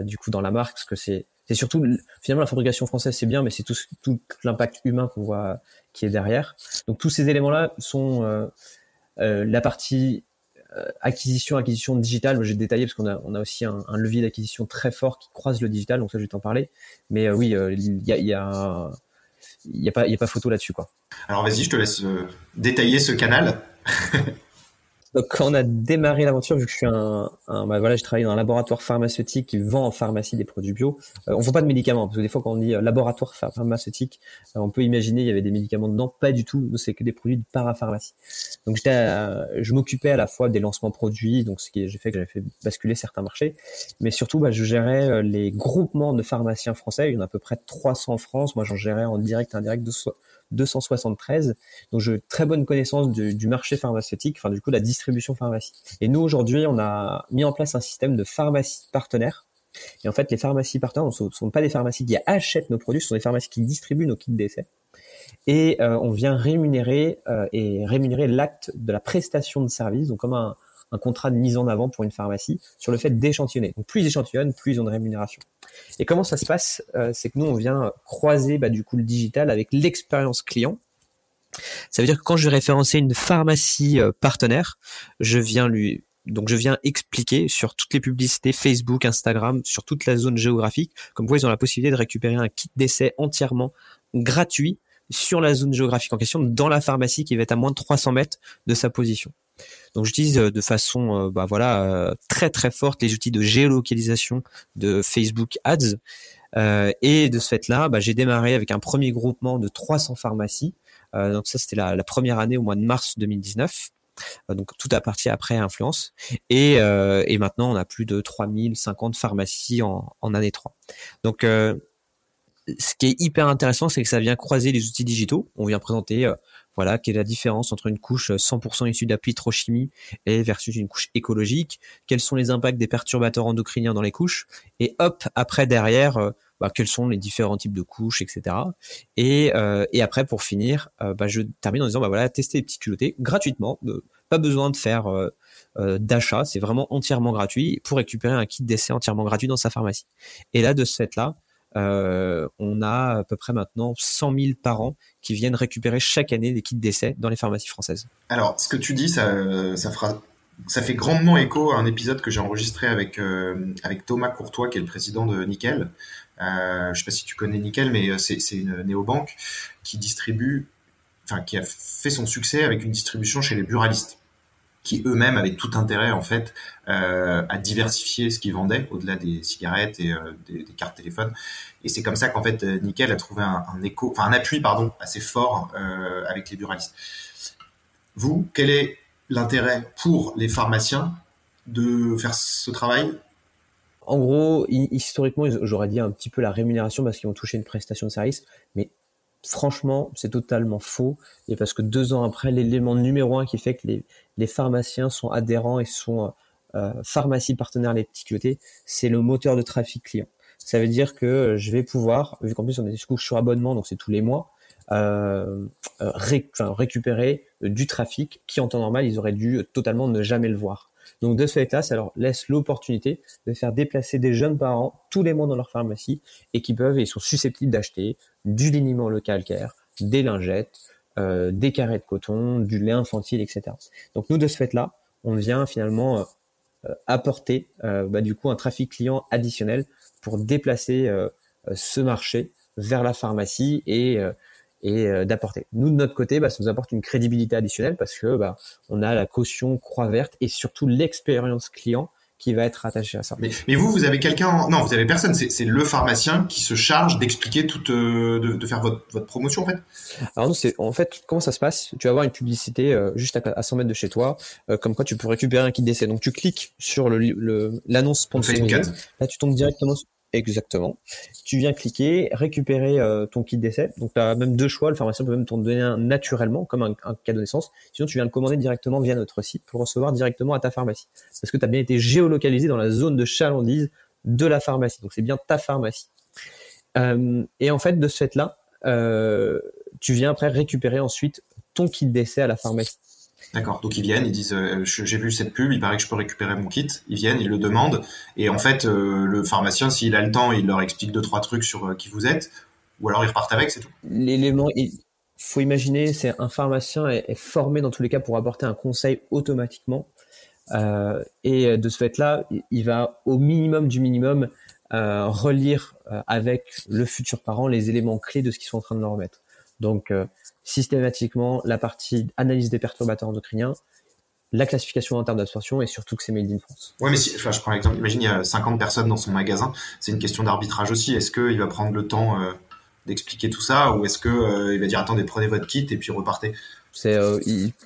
euh, du coup dans la marque, parce que c'est c'est surtout finalement la fabrication française c'est bien, mais c'est tout, tout l'impact humain qu'on voit qui est derrière. Donc tous ces éléments-là sont la partie euh, acquisition, acquisition digitale, j'ai détaillé parce qu'on a, on a aussi un, levier d'acquisition très fort qui croise le digital, donc ça je vais t'en parler. Mais euh, oui, euh, il y a, y a il n'y a, a pas photo là-dessus. quoi. Alors vas-y, je te laisse détailler ce canal. Quand on a démarré l'aventure, vu que je suis un, un bah voilà, je travaille dans un laboratoire pharmaceutique qui vend en pharmacie des produits bio. Euh, on vend pas de médicaments parce que des fois quand on dit euh, laboratoire pharmaceutique, euh, on peut imaginer il y avait des médicaments dedans. Pas du tout. C'est que des produits de parapharmacie. Donc je m'occupais à la fois des lancements produits, donc ce qui j'ai fait que j'avais fait basculer certains marchés, mais surtout bah, je gérais les groupements de pharmaciens français. Il y en a à peu près 300 en France. Moi j'en gérais en direct, indirect 273. Donc, j'ai très bonne connaissance du, marché pharmaceutique, enfin, du coup, la distribution pharmacie. Et nous, aujourd'hui, on a mis en place un système de pharmacie partenaire. Et en fait, les pharmacies partenaires ne sont, pas des pharmacies qui achètent nos produits, ce sont des pharmacies qui distribuent nos kits d'essai. Et euh, on vient rémunérer euh, et rémunérer l'acte de la prestation de service, donc comme un, un contrat de mise en avant pour une pharmacie sur le fait d'échantillonner. Donc plus ils échantillonnent, plus ils ont de rémunération. Et comment ça se passe euh, C'est que nous, on vient croiser bah, du coup le digital avec l'expérience client. Ça veut dire que quand je vais référencer une pharmacie euh, partenaire, je viens lui donc je viens expliquer sur toutes les publicités Facebook, Instagram, sur toute la zone géographique, comme quoi ils ont la possibilité de récupérer un kit d'essai entièrement gratuit sur la zone géographique en question, dans la pharmacie qui va être à moins de 300 mètres de sa position. Donc j'utilise euh, de façon euh, bah voilà euh, très très forte les outils de géolocalisation de Facebook Ads et de ce fait-là, bah, j'ai démarré avec un premier groupement de 300 pharmacies. donc ça c'était la, première année au mois de mars 2019. donc tout à partir après influence et, maintenant on a plus de 3050 pharmacies en, en année 3. Donc ce qui est hyper intéressant, c'est que ça vient croiser les outils digitaux. On vient présenter voilà, quelle est la différence entre une couche 100% issue d'appui chimie et versus une couche écologique? Quels sont les impacts des perturbateurs endocriniens dans les couches? Et hop, après derrière, euh, bah, quels sont les différents types de couches, etc. Et, euh, et après, pour finir, euh, bah, je termine en disant, bah voilà, tester les petits culottés gratuitement. pas besoin de faire d'achat, c'est vraiment entièrement gratuit pour récupérer un kit d'essai entièrement gratuit dans sa pharmacie. Et là, de ce fait-là, euh, on a à peu près maintenant 100 000 parents qui viennent récupérer chaque année des kits d'essai dans les pharmacies françaises. Alors, ce que tu dis, ça, fait grandement écho à un épisode que j'ai enregistré avec euh, Thomas Courtois, qui est le président de Nickel. Euh, je sais pas si tu connais Nickel, mais c'est une néobanque qui distribue, enfin qui a fait son succès avec une distribution chez les buralistes qui eux-mêmes avaient tout intérêt en fait euh, à diversifier ce qu'ils vendaient au-delà des cigarettes et euh, des, cartes téléphones. Et c'est comme ça qu'en fait Nickel a trouvé un, écho, enfin un appui pardon assez fort euh, avec les buralistes. Vous, quel est l'intérêt pour les pharmaciens de faire ce travail? En gros, historiquement, j'aurais dit un petit peu la rémunération parce qu'ils ont touché une prestation de service, mais franchement, c'est totalement faux. Et parce que deux ans après, l'élément numéro un qui fait que les, pharmaciens sont adhérents et sont euh, pharmacie partenaires les petits c'est le moteur de trafic client. Ça veut dire que je vais pouvoir, vu qu'en plus on est sur abonnement, donc c'est tous les mois, euh, euh récupérer du trafic qui en temps normal ils auraient dû totalement ne jamais le voir. Donc de ce fait-là, ça leur laisse l'opportunité de faire déplacer des jeunes parents tous les mois dans leur pharmacie et qui peuvent et sont susceptibles d'acheter du liniment le calcaire, des lingettes, euh, des carrés de coton, du lait infantile, etc. Donc nous de ce fait-là, on vient finalement euh, apporter euh, bah, du coup un trafic client additionnel pour déplacer ce marché vers la pharmacie et et euh, d'apporter. Nous de notre côté, bah, ça nous apporte une crédibilité additionnelle parce que bah, on a la caution croix verte et surtout l'expérience client qui va être attachée à ça. Mais, mais vous, vous avez quelqu'un Non, vous avez personne. C'est le pharmacien qui se charge d'expliquer toute, euh, de, de, faire votre, votre, promotion en fait. Alors c'est en fait comment ça se passe? Tu vas avoir une publicité euh, juste à, 100 mètres de chez toi, comme quoi tu peux récupérer un kit d'essai. Donc tu cliques sur le l'annonce sponsorisée. Là, tu tombes directement Exactement. Tu viens cliquer, récupérer euh, ton kit d'essai. Donc tu as même deux choix. Le pharmacien peut même t'en donner un naturellement, comme un, cadeau de naissance. Sinon, tu viens le commander directement via notre site pour recevoir directement à ta pharmacie. Parce que tu as bien été géolocalisé dans la zone de chalandise de la pharmacie. Donc c'est bien ta pharmacie. Euh, et en fait, de ce fait-là, euh, tu viens après récupérer ensuite ton kit d'essai à la pharmacie. D'accord. Donc ils viennent, ils disent euh, j'ai vu cette pub, il paraît que je peux récupérer mon kit. Ils viennent, ils le demandent, et en fait euh, le pharmacien, s'il a le temps, il leur explique deux trois trucs sur euh, qui vous êtes, ou alors ils repartent avec, c'est tout. L'élément, il faut imaginer, c'est un pharmacien est, formé dans tous les cas pour apporter un conseil automatiquement, et de ce fait-là, il va au minimum du minimum relire avec le futur parent les éléments clés de ce qu'ils sont en train de leur remettre. Donc systématiquement la partie analyse des perturbateurs endocriniens, la classification en termes d'absorption et surtout que c'est made in France. Ouais, mais si, enfin, je prends l'exemple, imagine il y a 50 personnes dans son magasin, c'est une question d'arbitrage aussi. Est-ce qu'il va prendre le temps euh, d'expliquer tout ça ou est-ce qu'il euh, va dire attendez, prenez votre kit et puis repartez? C'est euh,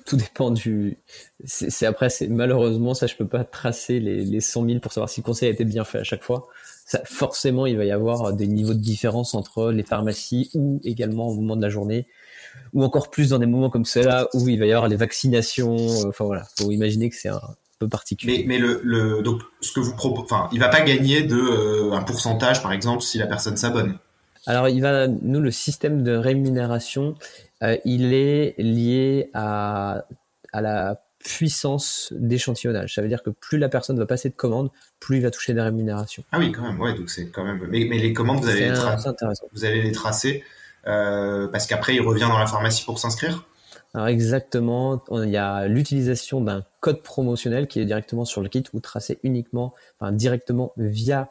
tout dépend du c'est après c'est malheureusement ça je peux pas tracer les, les 100 000 pour savoir si le conseil a été bien fait à chaque fois ça, forcément il va y avoir des niveaux de différence entre les pharmacies ou également au moment de la journée ou encore plus dans des moments comme ceux-là où il va y avoir les vaccinations. Enfin voilà, faut imaginer que c'est un peu particulier. Mais, mais le, le, donc ce que vous proposez, enfin, il va pas gagner de un pourcentage par exemple si la personne s'abonne. Alors il va, nous le système de rémunération, il est lié à à la puissance d'échantillonnage. Ça veut dire que plus la personne va passer de commandes, plus il va toucher des rémunérations. Ah oui, quand même. Ouais, donc c'est quand même. Mais, mais, les commandes, vous allez, les, vous allez les tracer euh, parce qu'après, il revient dans la pharmacie pour s'inscrire. Alors exactement, il y a l'utilisation d'un code promotionnel qui est directement sur le kit ou tracé uniquement, enfin directement via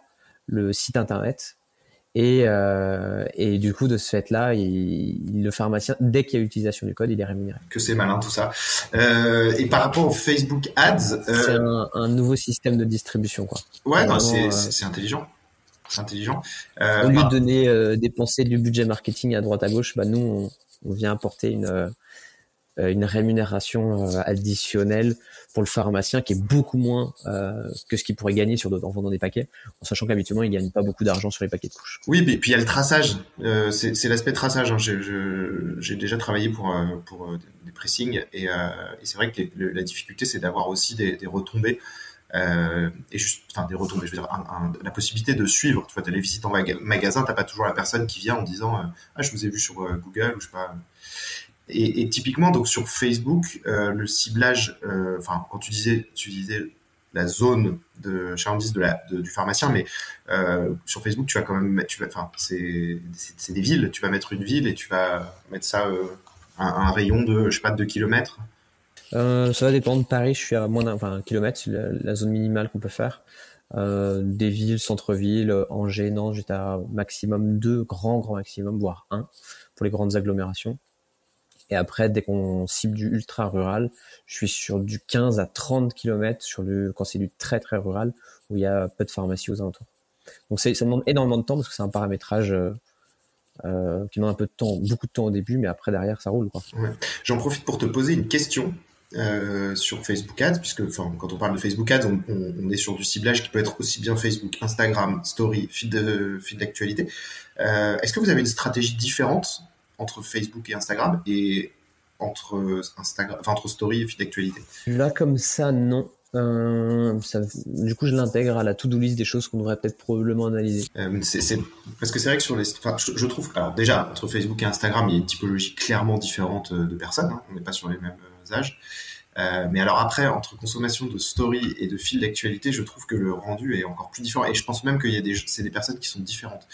le site internet. Et, euh, et du coup, de ce fait-là, il, le pharmacien, dès qu'il y a utilisation du code, il est rémunéré. Que c'est malin tout ça. Euh, et par rapport au Facebook Ads, euh... c'est un, un, nouveau système de distribution, quoi. Ouais, euh, c'est intelligent. Intelligent. Euh, Au lieu bah... de donner euh, dépenser du budget marketing à droite à gauche, bah nous, on, on vient apporter une une rémunération additionnelle pour le pharmacien qui est beaucoup moins euh, que ce qu'il pourrait gagner sur en vendant des paquets, en sachant qu'habituellement il gagne pas beaucoup d'argent sur les paquets de couches. Oui, et puis il y a le traçage. Euh, c'est l'aspect traçage. Hein. J'ai déjà travaillé pour euh, pour euh, des pressings et, euh, et c'est vrai que les, la difficulté c'est d'avoir aussi des, des retombées. Euh, et juste, enfin des retombées, je veux dire, un, un, la possibilité de suivre. Tu vois, as les visites en magasin, t'as pas toujours la personne qui vient en disant ah je vous ai vu sur Google ou je sais pas. Et, et, typiquement, donc sur Facebook, euh, le ciblage, euh, enfin, quand tu disais, tu disais la zone de chalandise de la, de, du pharmacien, mais euh, sur Facebook, tu vas quand même, tu vas, enfin, c'est, des villes. Tu vas mettre une ville et tu vas mettre ça euh, un, un, rayon de, je sais pas, de 2 km. ça va dépendre. Paris, je suis à moins d'un, enfin, kilomètre, c'est la, zone minimale qu'on peut faire. des villes, centre-ville, Angers, Nantes, j'étais à maximum deux, grand, grand maximum, voire un, pour les grandes agglomérations. Et après, dès qu'on cible du ultra rural, je suis sur du 15 à 30 km sur le, quand c'est du très très rural, où il y a peu de pharmacies aux alentours. Donc ça demande énormément de temps parce que c'est un paramétrage euh, euh, qui demande un peu de temps, beaucoup de temps au début, mais après derrière ça roule. Ouais. J'en profite pour te poser une question. Euh, sur Facebook Ads, puisque enfin, quand on parle de Facebook Ads, on, on, on, est sur du ciblage qui peut être aussi bien Facebook, Instagram, Story, feed d'actualité. Euh, Est-ce que vous avez une stratégie différente entre Facebook et Instagram et entre Instagram, enfin entre Story et feed d'actualité? Là, comme ça, non. Euh, ça, du coup, je l'intègre à la to-do list des choses qu'on devrait peut-être probablement analyser. Euh, c'est, parce que c'est vrai que sur les, enfin, je, je, trouve, alors déjà entre Facebook et Instagram, il y a une typologie clairement différente de personnes. Hein, on n'est pas sur les mêmes Euh, mais alors après, entre consommation de story et de fil d'actualité, je trouve que le rendu est encore plus différent. Et je pense même qu'il y a des, c'est des personnes qui sont différentes.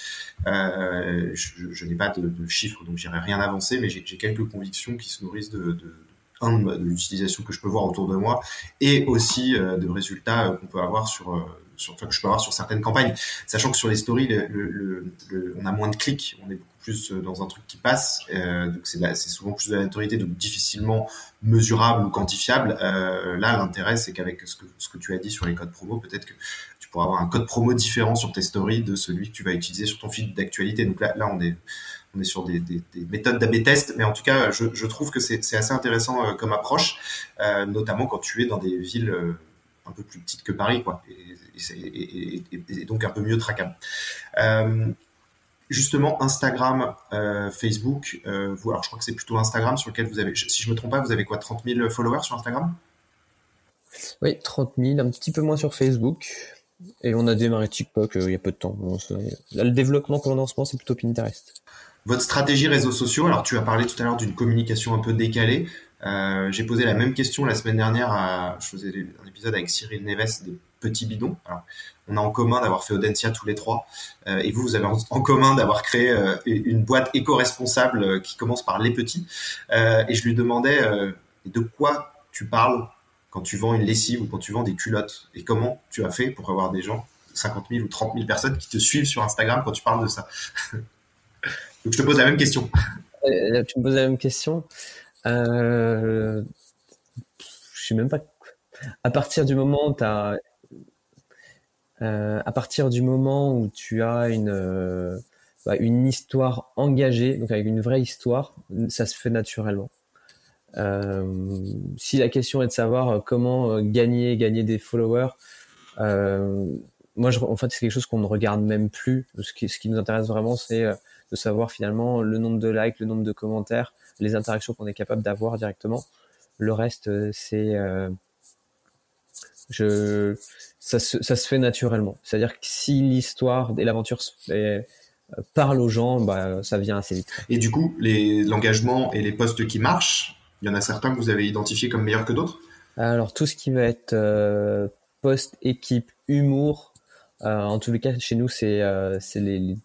Euh, je, n'ai pas de, chiffres, donc j'irai rien avancer, mais j'ai quelques convictions qui se nourrissent de, de l'utilisation que je peux voir autour de moi et aussi euh, de résultats qu'on peut avoir sur sur, enfin, que je peux avoir sur certaines campagnes, sachant que sur les stories, le, le, le, on a moins de clics, on est beaucoup plus dans un truc qui passe, euh, donc c'est souvent plus de la notoriété, donc difficilement mesurable ou quantifiable. Euh, là, l'intérêt, c'est qu'avec ce que, ce que tu as dit sur les codes promo, peut-être que tu pourras avoir un code promo différent sur tes stories de celui que tu vas utiliser sur ton fil d'actualité. Donc là, là, on est on est sur des, des, des méthodes d'AB test, mais en tout cas, je, je trouve que c'est assez intéressant euh, comme approche, euh, notamment quand tu es dans des villes euh, un peu plus petites que Paris, quoi. Et, et, et, et, donc un peu mieux traquable. Euh, justement, Instagram, euh, Facebook, euh, vous, alors je crois que c'est plutôt Instagram sur lequel vous avez, si je me trompe pas, vous avez quoi, 30 000 followers sur Instagram? Oui, 30 000, un petit peu moins sur Facebook. Et on a démarré TikTok il y a peu de temps. Là, le développement pour le lancement, c'est plutôt Pinterest. Votre stratégie réseaux sociaux, alors tu as parlé tout à l'heure d'une communication un peu décalée. Euh, j'ai posé la même question la semaine dernière. À, je faisais un épisode avec Cyril Neves des petits bidons. Alors, on a en commun d'avoir fait Audencia tous les trois, euh, et vous, vous avez en commun d'avoir créé euh, une boîte éco-responsable qui commence par les petits. Et je lui demandais de quoi tu parles quand tu vends une lessive ou quand tu vends des culottes, et comment tu as fait pour avoir des gens 50 000 ou 30 000 personnes qui te suivent sur Instagram quand tu parles de ça? Donc je te pose la même question. tu me poses la même question. Euh, je sais même pas. À partir du moment où tu as, euh, à partir du moment où tu as une euh, bah, une histoire engagée, donc avec une vraie histoire, ça se fait naturellement. Euh, si la question est de savoir comment gagner gagner des followers, moi, en fait, c'est quelque chose qu'on ne regarde même plus. Ce qui, ce qui nous intéresse vraiment, c'est de savoir finalement le nombre de likes, le nombre de commentaires, les interactions qu'on est capable d'avoir directement. Le reste, c'est je ça se, ça se fait naturellement. C'est-à-dire que si l'histoire et l'aventure parle aux gens, bah, ça vient assez vite. Et du coup, l'engagement et les postes qui marchent, il y en a certains que vous avez identifiés comme meilleurs que d'autres? Alors, tout ce qui va être euh, poste, équipe, humour, euh, en tous les cas, chez nous, c'est euh, les,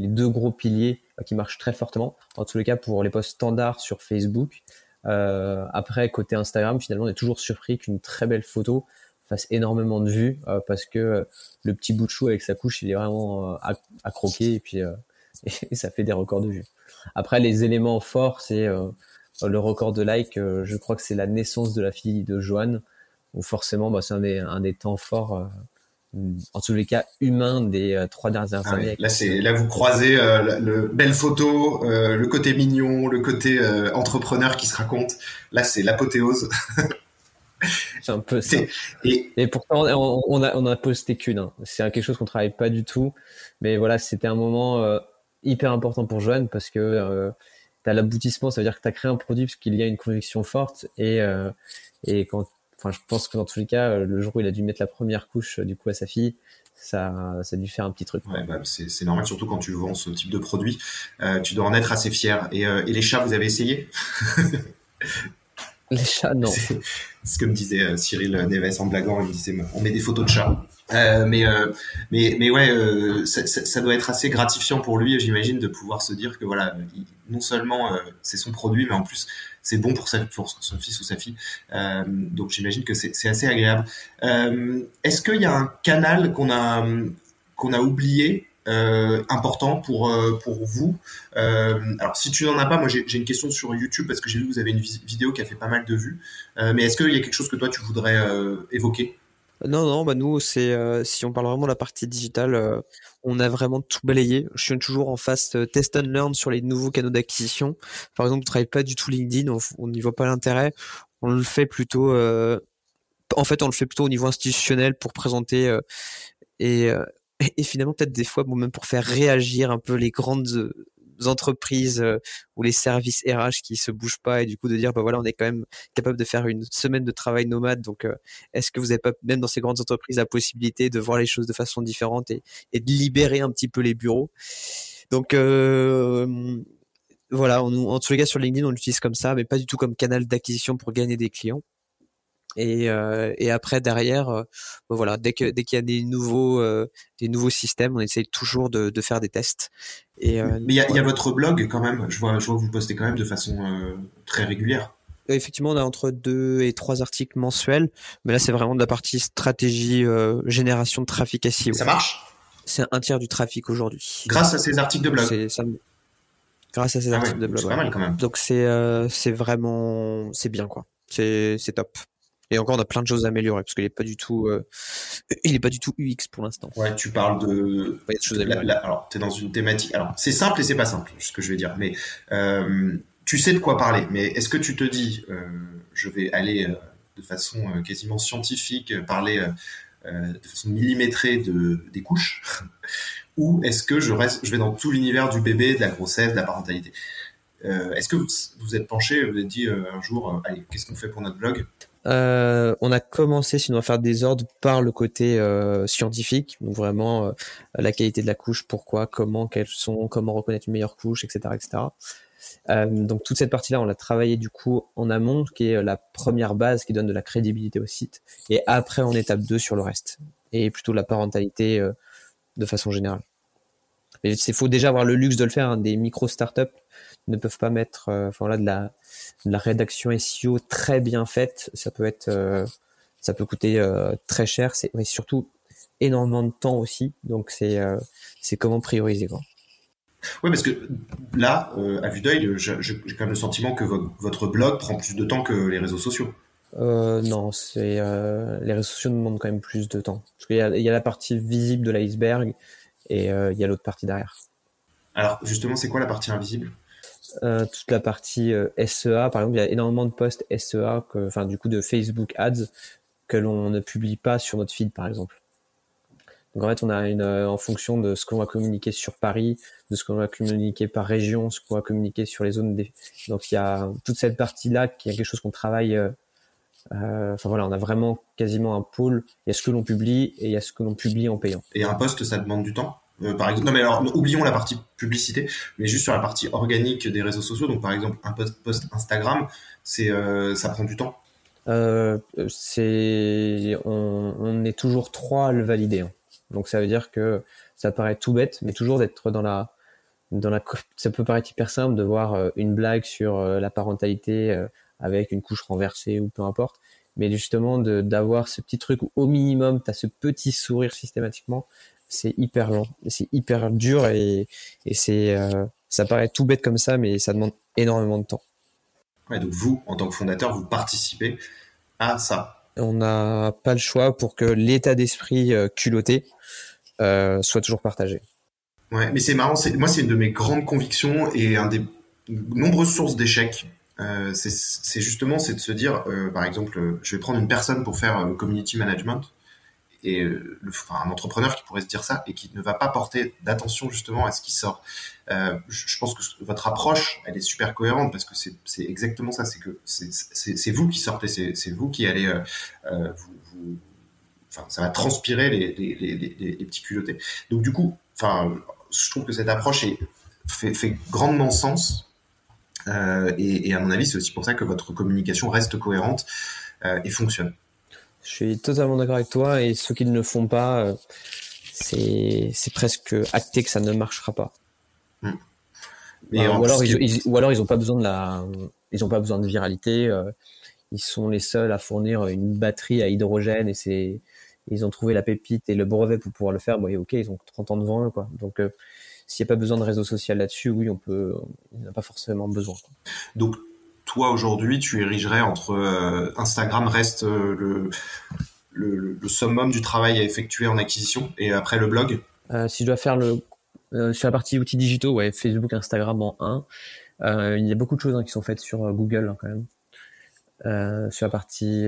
les, deux gros piliers qui marchent très fortement. En tous les cas, pour les postes standards sur Facebook. après, côté Instagram, finalement, on est toujours surpris qu'une très belle photo fasse énormément de vues euh, parce que euh, le petit bout de chou avec sa couche, il est vraiment euh, à, croquer et puis ça fait des records de vues. Après, les éléments forts, c'est le record de like. je crois que c'est la naissance de la fille de Joanne, où forcément, bah, c'est un des temps forts en tous les cas humains des trois dernières ah années. là, c'est là vous croisez le belle photo, le côté mignon, le côté entrepreneur qui se raconte. Là, c'est l'apothéose. C'est un peu ça. Et, pourtant, on, a, on a posté qu'une. Hein. C'est quelque chose qu'on travaille pas du tout. Mais voilà, c'était un moment euh, hyper important pour Joanne parce que euh, tu as l'aboutissement, ça veut dire que tu as créé un produit parce qu'il y a une conviction forte. Et, euh, et quand, enfin, je pense que dans tous les cas, le jour où il a dû mettre la première couche du coup à sa fille, ça, ça a dû faire un petit truc. Ouais, bah, c'est normal, surtout quand tu vends ce type de produit. tu dois en être assez fier. Et, et les chats, vous avez essayé? Les chats, non. C'est ce que me disait euh, Cyril Neves en blaguant. Il me disait, on met des photos de chats. Euh, mais, euh, mais, mais ouais, euh, ça, ça, doit être assez gratifiant pour lui, j'imagine, de pouvoir se dire que voilà, non seulement c'est son produit, mais en plus c'est bon pour, sa, son fils ou sa fille. donc j'imagine que c'est assez agréable. Est-ce qu'il y a un canal qu'on a a oublié euh, important pour euh, pour vous? Euh, alors si tu n'en as pas, moi j'ai une question sur YouTube parce que j'ai vu que vous avez une vidéo qui a fait pas mal de vues. mais est-ce qu'il y a quelque chose que toi tu voudrais évoquer? Non, non, bah nous, c'est si on parle vraiment de la partie digitale, on a vraiment tout balayé. Je suis toujours en phase test and learn sur les nouveaux canaux d'acquisition. Par exemple, on travaille pas du tout LinkedIn, on n'y voit pas l'intérêt. On le fait plutôt, en fait, on le fait plutôt au niveau institutionnel pour présenter et et, finalement peut-être des fois bon, même pour faire réagir un peu les grandes euh, entreprises euh, ou les services RH qui se bougent pas et du coup de dire bah voilà on est quand même capable de faire une semaine de travail nomade. Donc euh, est-ce que vous n'avez pas même dans ces grandes entreprises la possibilité de voir les choses de façon différente et, de libérer un petit peu les bureaux? Donc voilà on, en tous les cas sur LinkedIn on l'utilise comme ça mais pas du tout comme canal d'acquisition pour gagner des clients et, euh, et après derrière, euh, voilà, dès que dès qu'il y a des nouveaux euh, des nouveaux systèmes, on essaye toujours de, de faire des tests. Et, Mais il y, a, y a votre blog quand même. Je vois, je vois que vous postez quand même de façon très régulière. Effectivement, on a entre deux et trois articles mensuels, mais là c'est vraiment de la partie stratégie génération de trafic SEO. Ça marche? C'est un tiers du trafic aujourd'hui. Grâce à ces articles de blog. Ça, grâce à ces ah articles de blog. C'est pas mal quand même. Donc c'est c'est vraiment c'est bien quoi. C'est c'est top. Et encore, on a plein de choses à améliorer parce qu'il n'est pas du tout, euh, il est pas du tout UX pour l'instant. Ouais, tu parles de. alors, tu es dans une thématique. Alors, c'est simple et c'est pas simple, ce que je vais dire. Mais euh, tu sais de quoi parler. Mais est-ce que tu te dis, euh, je vais aller de façon quasiment scientifique parler de façon millimétrée de des couches, ou est-ce que je reste, je vais dans tout l'univers du bébé, de la grossesse, de la parentalité? est-ce que vous vous êtes penché, vous vous êtes dit un jour, allez, qu'est-ce qu'on fait pour notre blog? Euh, on a commencé sinon à faire des ordres par le côté euh, scientifique, donc vraiment euh, la qualité de la couche, pourquoi, comment, quelles sont, comment reconnaître une meilleure couche, etc., etc. donc toute cette partie-là, on l'a travaillé du coup en amont, qui est la première base qui donne de la crédibilité au site, et après en étape 2 sur le reste, et plutôt la parentalité de façon générale. Mais il faut déjà avoir le luxe de le faire. Hein. Des micro startups ne peuvent pas mettre, euh, enfin là, de la, de la rédaction SEO très bien faite. Ça peut être, euh, ça peut coûter euh, très cher. C'est, mais surtout énormément de temps aussi. Donc c'est, c'est comment prioriser quoi. Oui, parce que là, à vue d'œil, j'ai quand même le sentiment que votre blog prend plus de temps que les réseaux sociaux. Euh, non, c'est les réseaux sociaux demandent quand même plus de temps. Parce qu'il y a la partie visible de l'iceberg et il y a l'autre partie derrière. Alors justement, c'est quoi la partie invisible? Euh, toute la partie euh, SEA. Par exemple, il y a énormément de posts SEA, enfin du coup de Facebook Ads que l'on ne publie pas sur notre feed, par exemple. Donc en fait, on a une, en fonction de ce qu'on va communiquer sur Paris, de ce qu'on va communiquer par région, ce qu'on va communiquer sur les zones. Des... Donc il y a toute cette partie-là qui est quelque chose qu'on travaille. Enfin voilà, on a vraiment quasiment un pôle. Il y a ce que l'on publie et il y a ce que l'on publie en payant. Et un poste, ça demande du temps? Euh, par exemple, non mais alors oublions la partie publicité, mais juste sur la partie organique des réseaux sociaux. Donc par exemple un post, Instagram, c'est euh, ça prend du temps? Euh, c'est on, est toujours trois à le valider. Hein. Donc ça veut dire que ça paraît tout bête, mais toujours d'être dans la dans la ça peut paraître hyper simple de voir une blague sur la parentalité avec une couche renversée ou peu importe, mais justement d'avoir ce petit truc où au minimum tu as ce petit sourire systématiquement, c'est hyper lent, c'est hyper dur et, et c'est, euh, ça paraît tout bête comme ça, mais ça demande énormément de temps. Ouais, donc vous, en tant que fondateur, vous participez à ça. On n'a pas le choix pour que l'état d'esprit euh, culotté euh, soit toujours partagé. Ouais, mais c'est marrant. C'est, moi, c'est une de mes grandes convictions et un des nombreuses sources d'échecs. Euh, c'est, c'est justement, c'est de se dire, par exemple, je vais prendre une personne pour faire le community management et euh, le, enfin, un entrepreneur qui pourrait se dire ça et qui ne va pas porter d'attention justement à ce qui sort. Euh, je, pense que votre approche, elle est super cohérente parce que c'est exactement ça. C'est que c'est vous qui sortez, c'est vous qui allez euh, euh, vous, vous, enfin, ça va transpirer les, les, les, les, petits culottés. Donc du coup, enfin, je trouve que cette approche est, fait, fait grandement sens. Euh, et, et, à mon avis, c'est aussi pour ça que votre communication reste cohérente euh, et fonctionne. Je suis totalement d'accord avec toi et ceux qui ne le font pas, euh, c'est c'est presque acté que ça ne marchera pas. Hmm. Mais ou, alors ils, ou alors ils ont pas besoin de la, ils ont pas besoin de viralité. Euh, ils sont les seuls à fournir une batterie à hydrogène et c'est ils ont trouvé la pépite et le brevet pour pouvoir le faire. Bon, ok, ils ont 30 ans devant eux, quoi. Donc, euh, s'il n'y a pas besoin de réseau social là-dessus, oui, on peut, on n'a pas forcément besoin. Quoi. Donc, toi aujourd'hui tu érigerais entre euh, Instagram reste euh, le, le, summum du travail à effectuer en acquisition et après le blog? Euh, Si je dois faire le sur la partie outils digitaux, ouais, Facebook, Instagram en 1. il y a beaucoup de choses hein, qui sont faites sur Google hein, quand même. sur la partie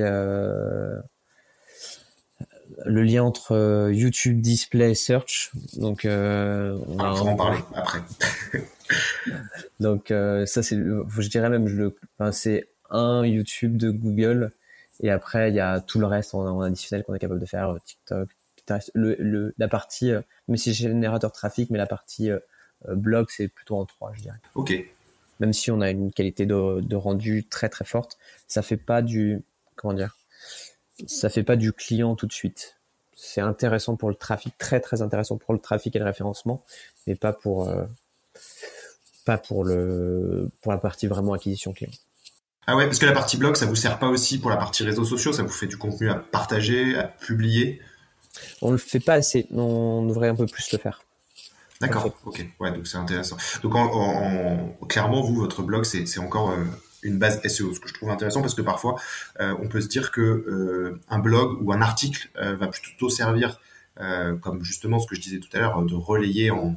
le lien entre YouTube Display Search. Donc, on, va en parler après. Donc euh, ça c'est, je dirais même, je le, enfin, c'est un YouTube de Google et après il y a tout le reste en, additionnel qu'on est capable de faire, euh, TikTok, le, le, la partie, euh, mais c'est générateur de trafic, mais la partie blog c'est plutôt en trois, je dirais. Ok. Même si on a une qualité de, de rendu très très forte, ça fait pas du, comment dire, ça fait pas du client tout de suite c'est intéressant pour le trafic, très très intéressant pour le trafic et le référencement, mais pas pour pas pour le pour la partie vraiment acquisition client. Ah ouais, parce que la partie blog, ça vous sert pas aussi pour la partie réseaux sociaux, ça vous fait du contenu à partager, à publier? On le fait pas assez, on devrait un peu plus le faire. D'accord, ok, ouais, donc c'est intéressant. Donc en, clairement, vous, votre blog, c'est encore euh, une base SEO, ce que je trouve intéressant parce que parfois, euh, on peut se dire que euh, un blog ou un article va plutôt servir, comme justement ce que je disais tout à l'heure, de relayer en,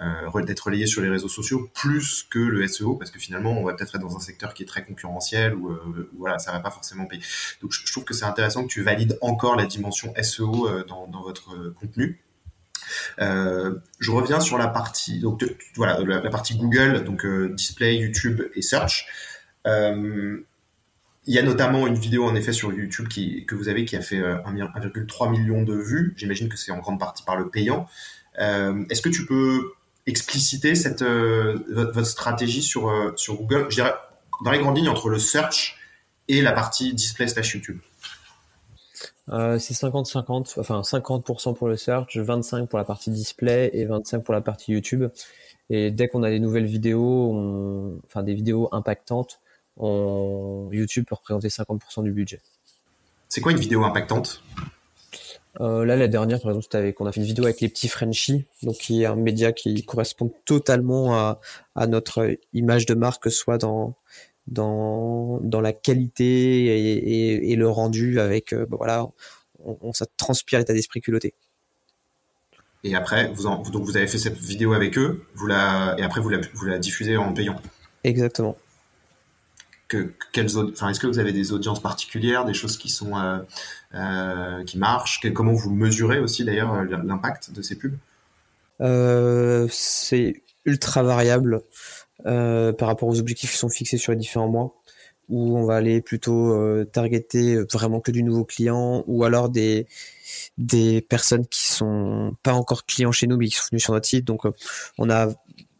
euh, d'être relayé sur les réseaux sociaux plus que le SEO parce que finalement on va peut-être être dans un secteur qui est très concurrentiel ou euh, voilà ça va pas forcément payer donc je, trouve que c'est intéressant que tu valides encore la dimension SEO euh, dans, dans, votre contenu euh, je reviens sur la partie donc voilà la, partie Google donc display YouTube et search il y a notamment une vidéo en effet sur YouTube qui, que vous avez qui a fait 1,3 million de vues. J'imagine que c'est en grande partie par le payant. Est-ce que tu peux expliciter cette, euh, votre, stratégie sur, euh, sur Google, je dirais, dans les grandes lignes, entre le search et la partie display slash YouTube? Euh, c'est 50-50, enfin 50% pour le search, 25% pour la partie display et 25% pour la partie YouTube. Et dès qu'on a des nouvelles vidéos, enfin des vidéos impactantes, on... YouTube peut représenter 50% du budget. C'est quoi une vidéo impactante? Euh, là, la dernière, par exemple, c'était qu'on a fait une vidéo avec les petits Frenchies, donc qui est un média qui correspond totalement à, à notre image de marque, que ce soit dans dans dans la qualité et, et, et le rendu, avec euh, bah voilà, on, ça transpire l'état d'esprit culotté. Et après, vous en, donc vous avez fait cette vidéo avec eux, vous la et après vous la vous la diffusez en payant. Exactement. Enfin, est-ce que vous avez des audiences particulières, des choses qui sont qui marchent, comment vous mesurez aussi d'ailleurs l'impact de ces pubs? C'est ultra variable par rapport aux objectifs qui sont fixés sur les différents mois où on va aller plutôt euh, targeter vraiment que du nouveau client ou alors des des personnes qui sont pas encore clients chez nous mais qui sont venus sur notre site. Donc euh, on a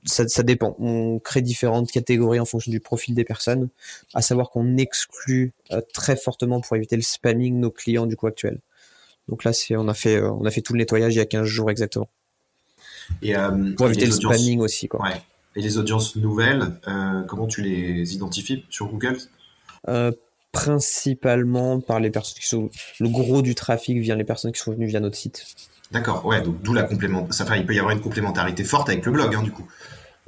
ça, ça, dépend. On crée différentes catégories en fonction du profil des personnes, à savoir qu'on exclut euh, très fortement pour éviter le spamming nos clients du coup actuels. Donc là, c'est on a fait on a fait tout le nettoyage il y a 15 jours exactement. Et pour éviter le spamming aussi quoi. Ouais. Et les audiences nouvelles, comment tu les identifies sur Google? Euh, principalement par les personnes qui sont le gros du trafic vient les personnes qui sont venues via notre site. D'accord, ouais, donc d'où la complément. Ça fait, il peut y avoir une complémentarité forte avec le blog, hein, du coup.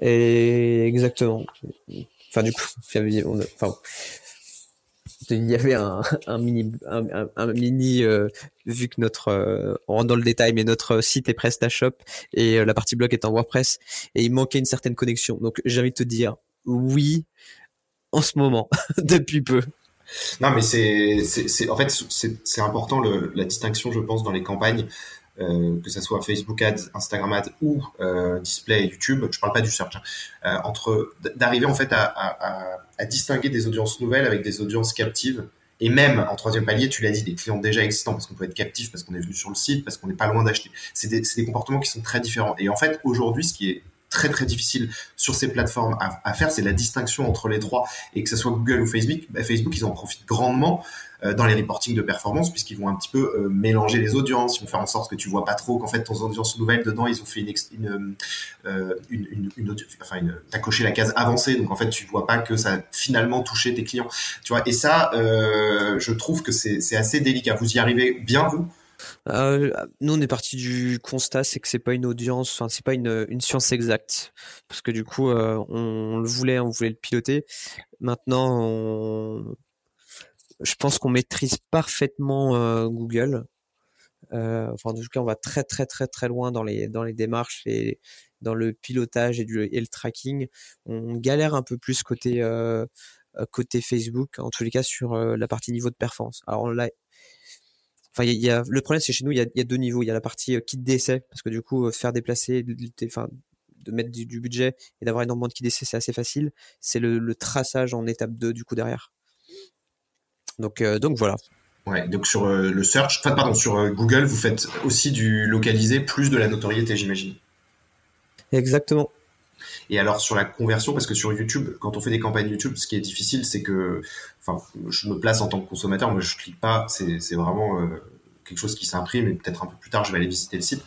Et exactement. Enfin, du coup, enfin, il y avait un, mini, un, mini euh, vu que notre, euh, on le détail, mais notre site est PrestaShop et la partie blog est en WordPress et il manquait une certaine connexion. Donc, j'ai envie de te dire, oui, en ce moment, depuis peu. Non, mais c'est, en fait, c'est important le, la distinction, je pense, dans les campagnes, euh, que ça soit Facebook Ads, Instagram Ads ou euh, Display YouTube. Je parle pas du search, hein, euh, entre d'arriver en fait à, distinguer des audiences nouvelles avec des audiences captives. Et même en troisième palier, tu l'as dit, des clients déjà existants, parce qu'on peut être captif, parce qu'on est venu sur le site, parce qu'on n'est pas loin d'acheter. C'est des, des comportements qui sont très différents. Et en fait, aujourd'hui, ce qui est très très difficile sur ces plateformes à, faire, c'est la distinction entre les trois et que ce soit Google ou Facebook, bah, Facebook ils en profitent grandement euh, dans les reportings de performance puisqu'ils vont un petit peu euh, mélanger les audiences, ils vont faire en sorte que tu vois pas trop qu'en fait ton audience nouvelle dedans ils ont fait une euh, une, une, une enfin t'as coché la case avancée. Donc en fait tu vois pas que ça a finalement touché tes clients, tu vois et ça je trouve que c'est assez délicat. Vous y arrivez bien vous? Euh, nous, on est parti du constat, c'est que c'est pas une audience, enfin c'est pas une, une, science exacte, parce que du coup, euh, on, le voulait, on voulait le piloter. Maintenant, on... je pense qu'on maîtrise parfaitement euh, Google. Euh, enfin, en tout cas, on va très très très très loin dans les démarches et dans le pilotage et, du, et le tracking. On galère un peu plus côté côté Facebook, en tous les cas sur la partie niveau de performance. Alors là, le problème, c'est chez nous, il y a, deux niveaux. Il y a la partie euh, kit d'essai, parce que du coup, euh, faire déplacer, de mettre du, budget et d'avoir énormément de kit d'essai, c'est assez facile. C'est le, le, traçage en étape 2, du coup, derrière. Donc, euh, donc voilà. Ouais, donc sur le search, enfin, pardon, sur Google, vous faites aussi du localisé, plus de la notoriété, j'imagine. Exactement. Et alors sur la conversion, parce que sur YouTube, quand on fait des campagnes YouTube, ce qui est difficile, c'est que, enfin, je me place en tant que consommateur, moi je clique pas, c'est vraiment euh, quelque chose qui s'imprime et peut-être un peu plus tard je vais aller visiter le site.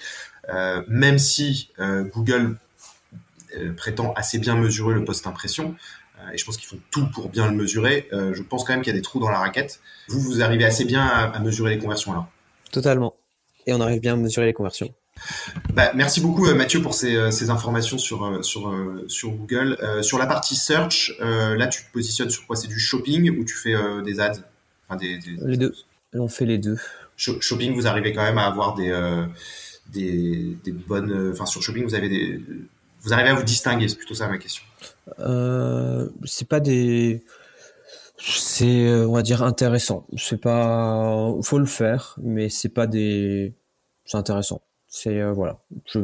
Euh, même si euh, Google prétend assez bien mesurer le post-impression, et je pense qu'ils font tout pour bien le mesurer, je pense quand même qu'il y a des trous dans la raquette. Vous, vous arrivez assez bien à, à mesurer les conversions là. Totalement. Et on arrive bien à mesurer les conversions. Bah, merci beaucoup euh, Mathieu pour ces, euh, ces informations sur, euh, sur, sur Google. sur la partie search, là tu te positionnes sur quoi? C'est du shopping ou tu fais des ads? Enfin, des, Les deux. On fait les deux. shopping, vous arrivez quand même à avoir des, des, des, bonnes. Enfin sur shopping, vous avez des. Vous arrivez à vous distinguer, c'est plutôt ça ma question. Euh, c'est pas des. C'est, on va dire, intéressant. C'est pas. Faut le faire, mais c'est pas des. C'est intéressant. C'est euh, voilà, je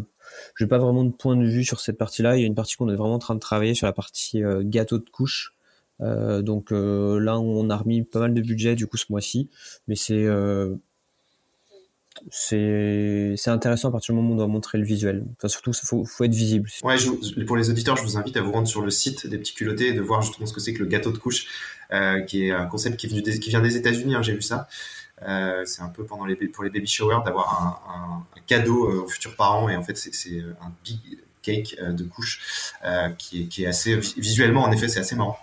n'ai pas vraiment de point de vue sur cette partie-là. Il y a une partie qu'on est vraiment en train de travailler sur la partie euh, gâteau de couche. Euh, donc là, on a remis pas mal de budget du coup ce mois-ci, mais c'est c'est intéressant à partir du moment où on doit montrer le visuel. Surtout, il faut, faut, être visible. Ouais, pour les auditeurs, je vous invite à vous rendre sur le site des petits culottés et de voir justement ce que c'est que le gâteau de couche, qui est un concept qui, vient des États-Unis. Hein, J'ai vu ça. Euh, c'est un peu pendant les, pour les baby showers d'avoir un, un, cadeau euh, aux futurs parents et en fait c'est euh, un big cake de couche qui, est, qui est assez visuellement en effet c'est assez marrant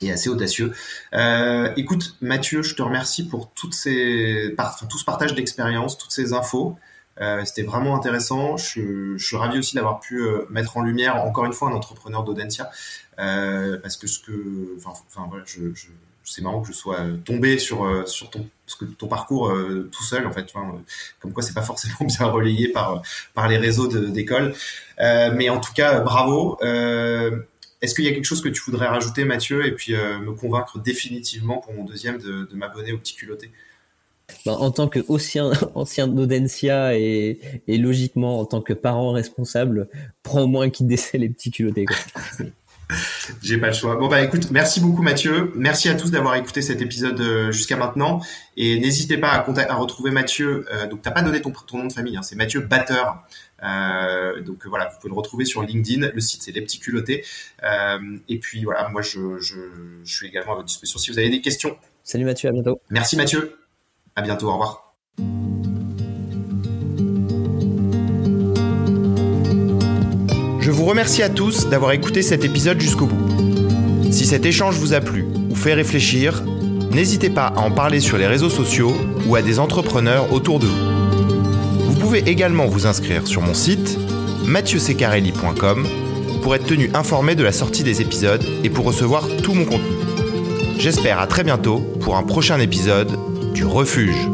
et assez audacieux. Euh, écoute, Mathieu, je te remercie pour toutes ces, par, tout ce partage d'expérience, toutes ces infos. Euh, C'était vraiment intéressant. Je, je, suis ravi aussi d'avoir pu mettre en lumière encore une fois un entrepreneur d'Audencia, euh, parce que ce que, enfin, voilà, je, je, c'est marrant que je sois tombé sur sur ton parce que ton parcours euh, tout seul en fait tu vois, comme quoi c'est pas forcément bien relayé par par les réseaux d'école euh, mais en tout cas bravo euh, Est-ce qu'il y a quelque chose que tu voudrais rajouter, Mathieu, et puis me convaincre définitivement pour mon deuxième de, m'abonner au petit culotté? Ben, en tant que ancien, d'Audencia et, et logiquement en tant que parent responsable, prends au moins kit d'essai les petits culottés. J'ai pas le choix. Bon bah écoute, merci beaucoup Mathieu. Merci à tous d'avoir écouté cet épisode euh, jusqu'à maintenant. Et n'hésitez pas à, à retrouver Mathieu. Euh, donc t'as pas donné ton, ton nom de famille, hein, c'est Mathieu Batteur. Euh, donc voilà, vous pouvez le retrouver sur LinkedIn. Le site c'est les petits culottés. Euh, et puis voilà, moi je, je, je suis également à votre disposition si vous avez des questions. Salut Mathieu, à bientôt. Merci Mathieu. À bientôt. Au revoir. Je vous remercie à tous d'avoir écouté cet épisode jusqu'au bout. Si cet échange vous a plu ou fait réfléchir, n'hésitez pas à en parler sur les réseaux sociaux ou à des entrepreneurs autour de vous. Vous pouvez également vous inscrire sur mon site mathieusecarelli.com pour être tenu informé de la sortie des épisodes et pour recevoir tout mon contenu. J'espère à très bientôt pour un prochain épisode du Refuge.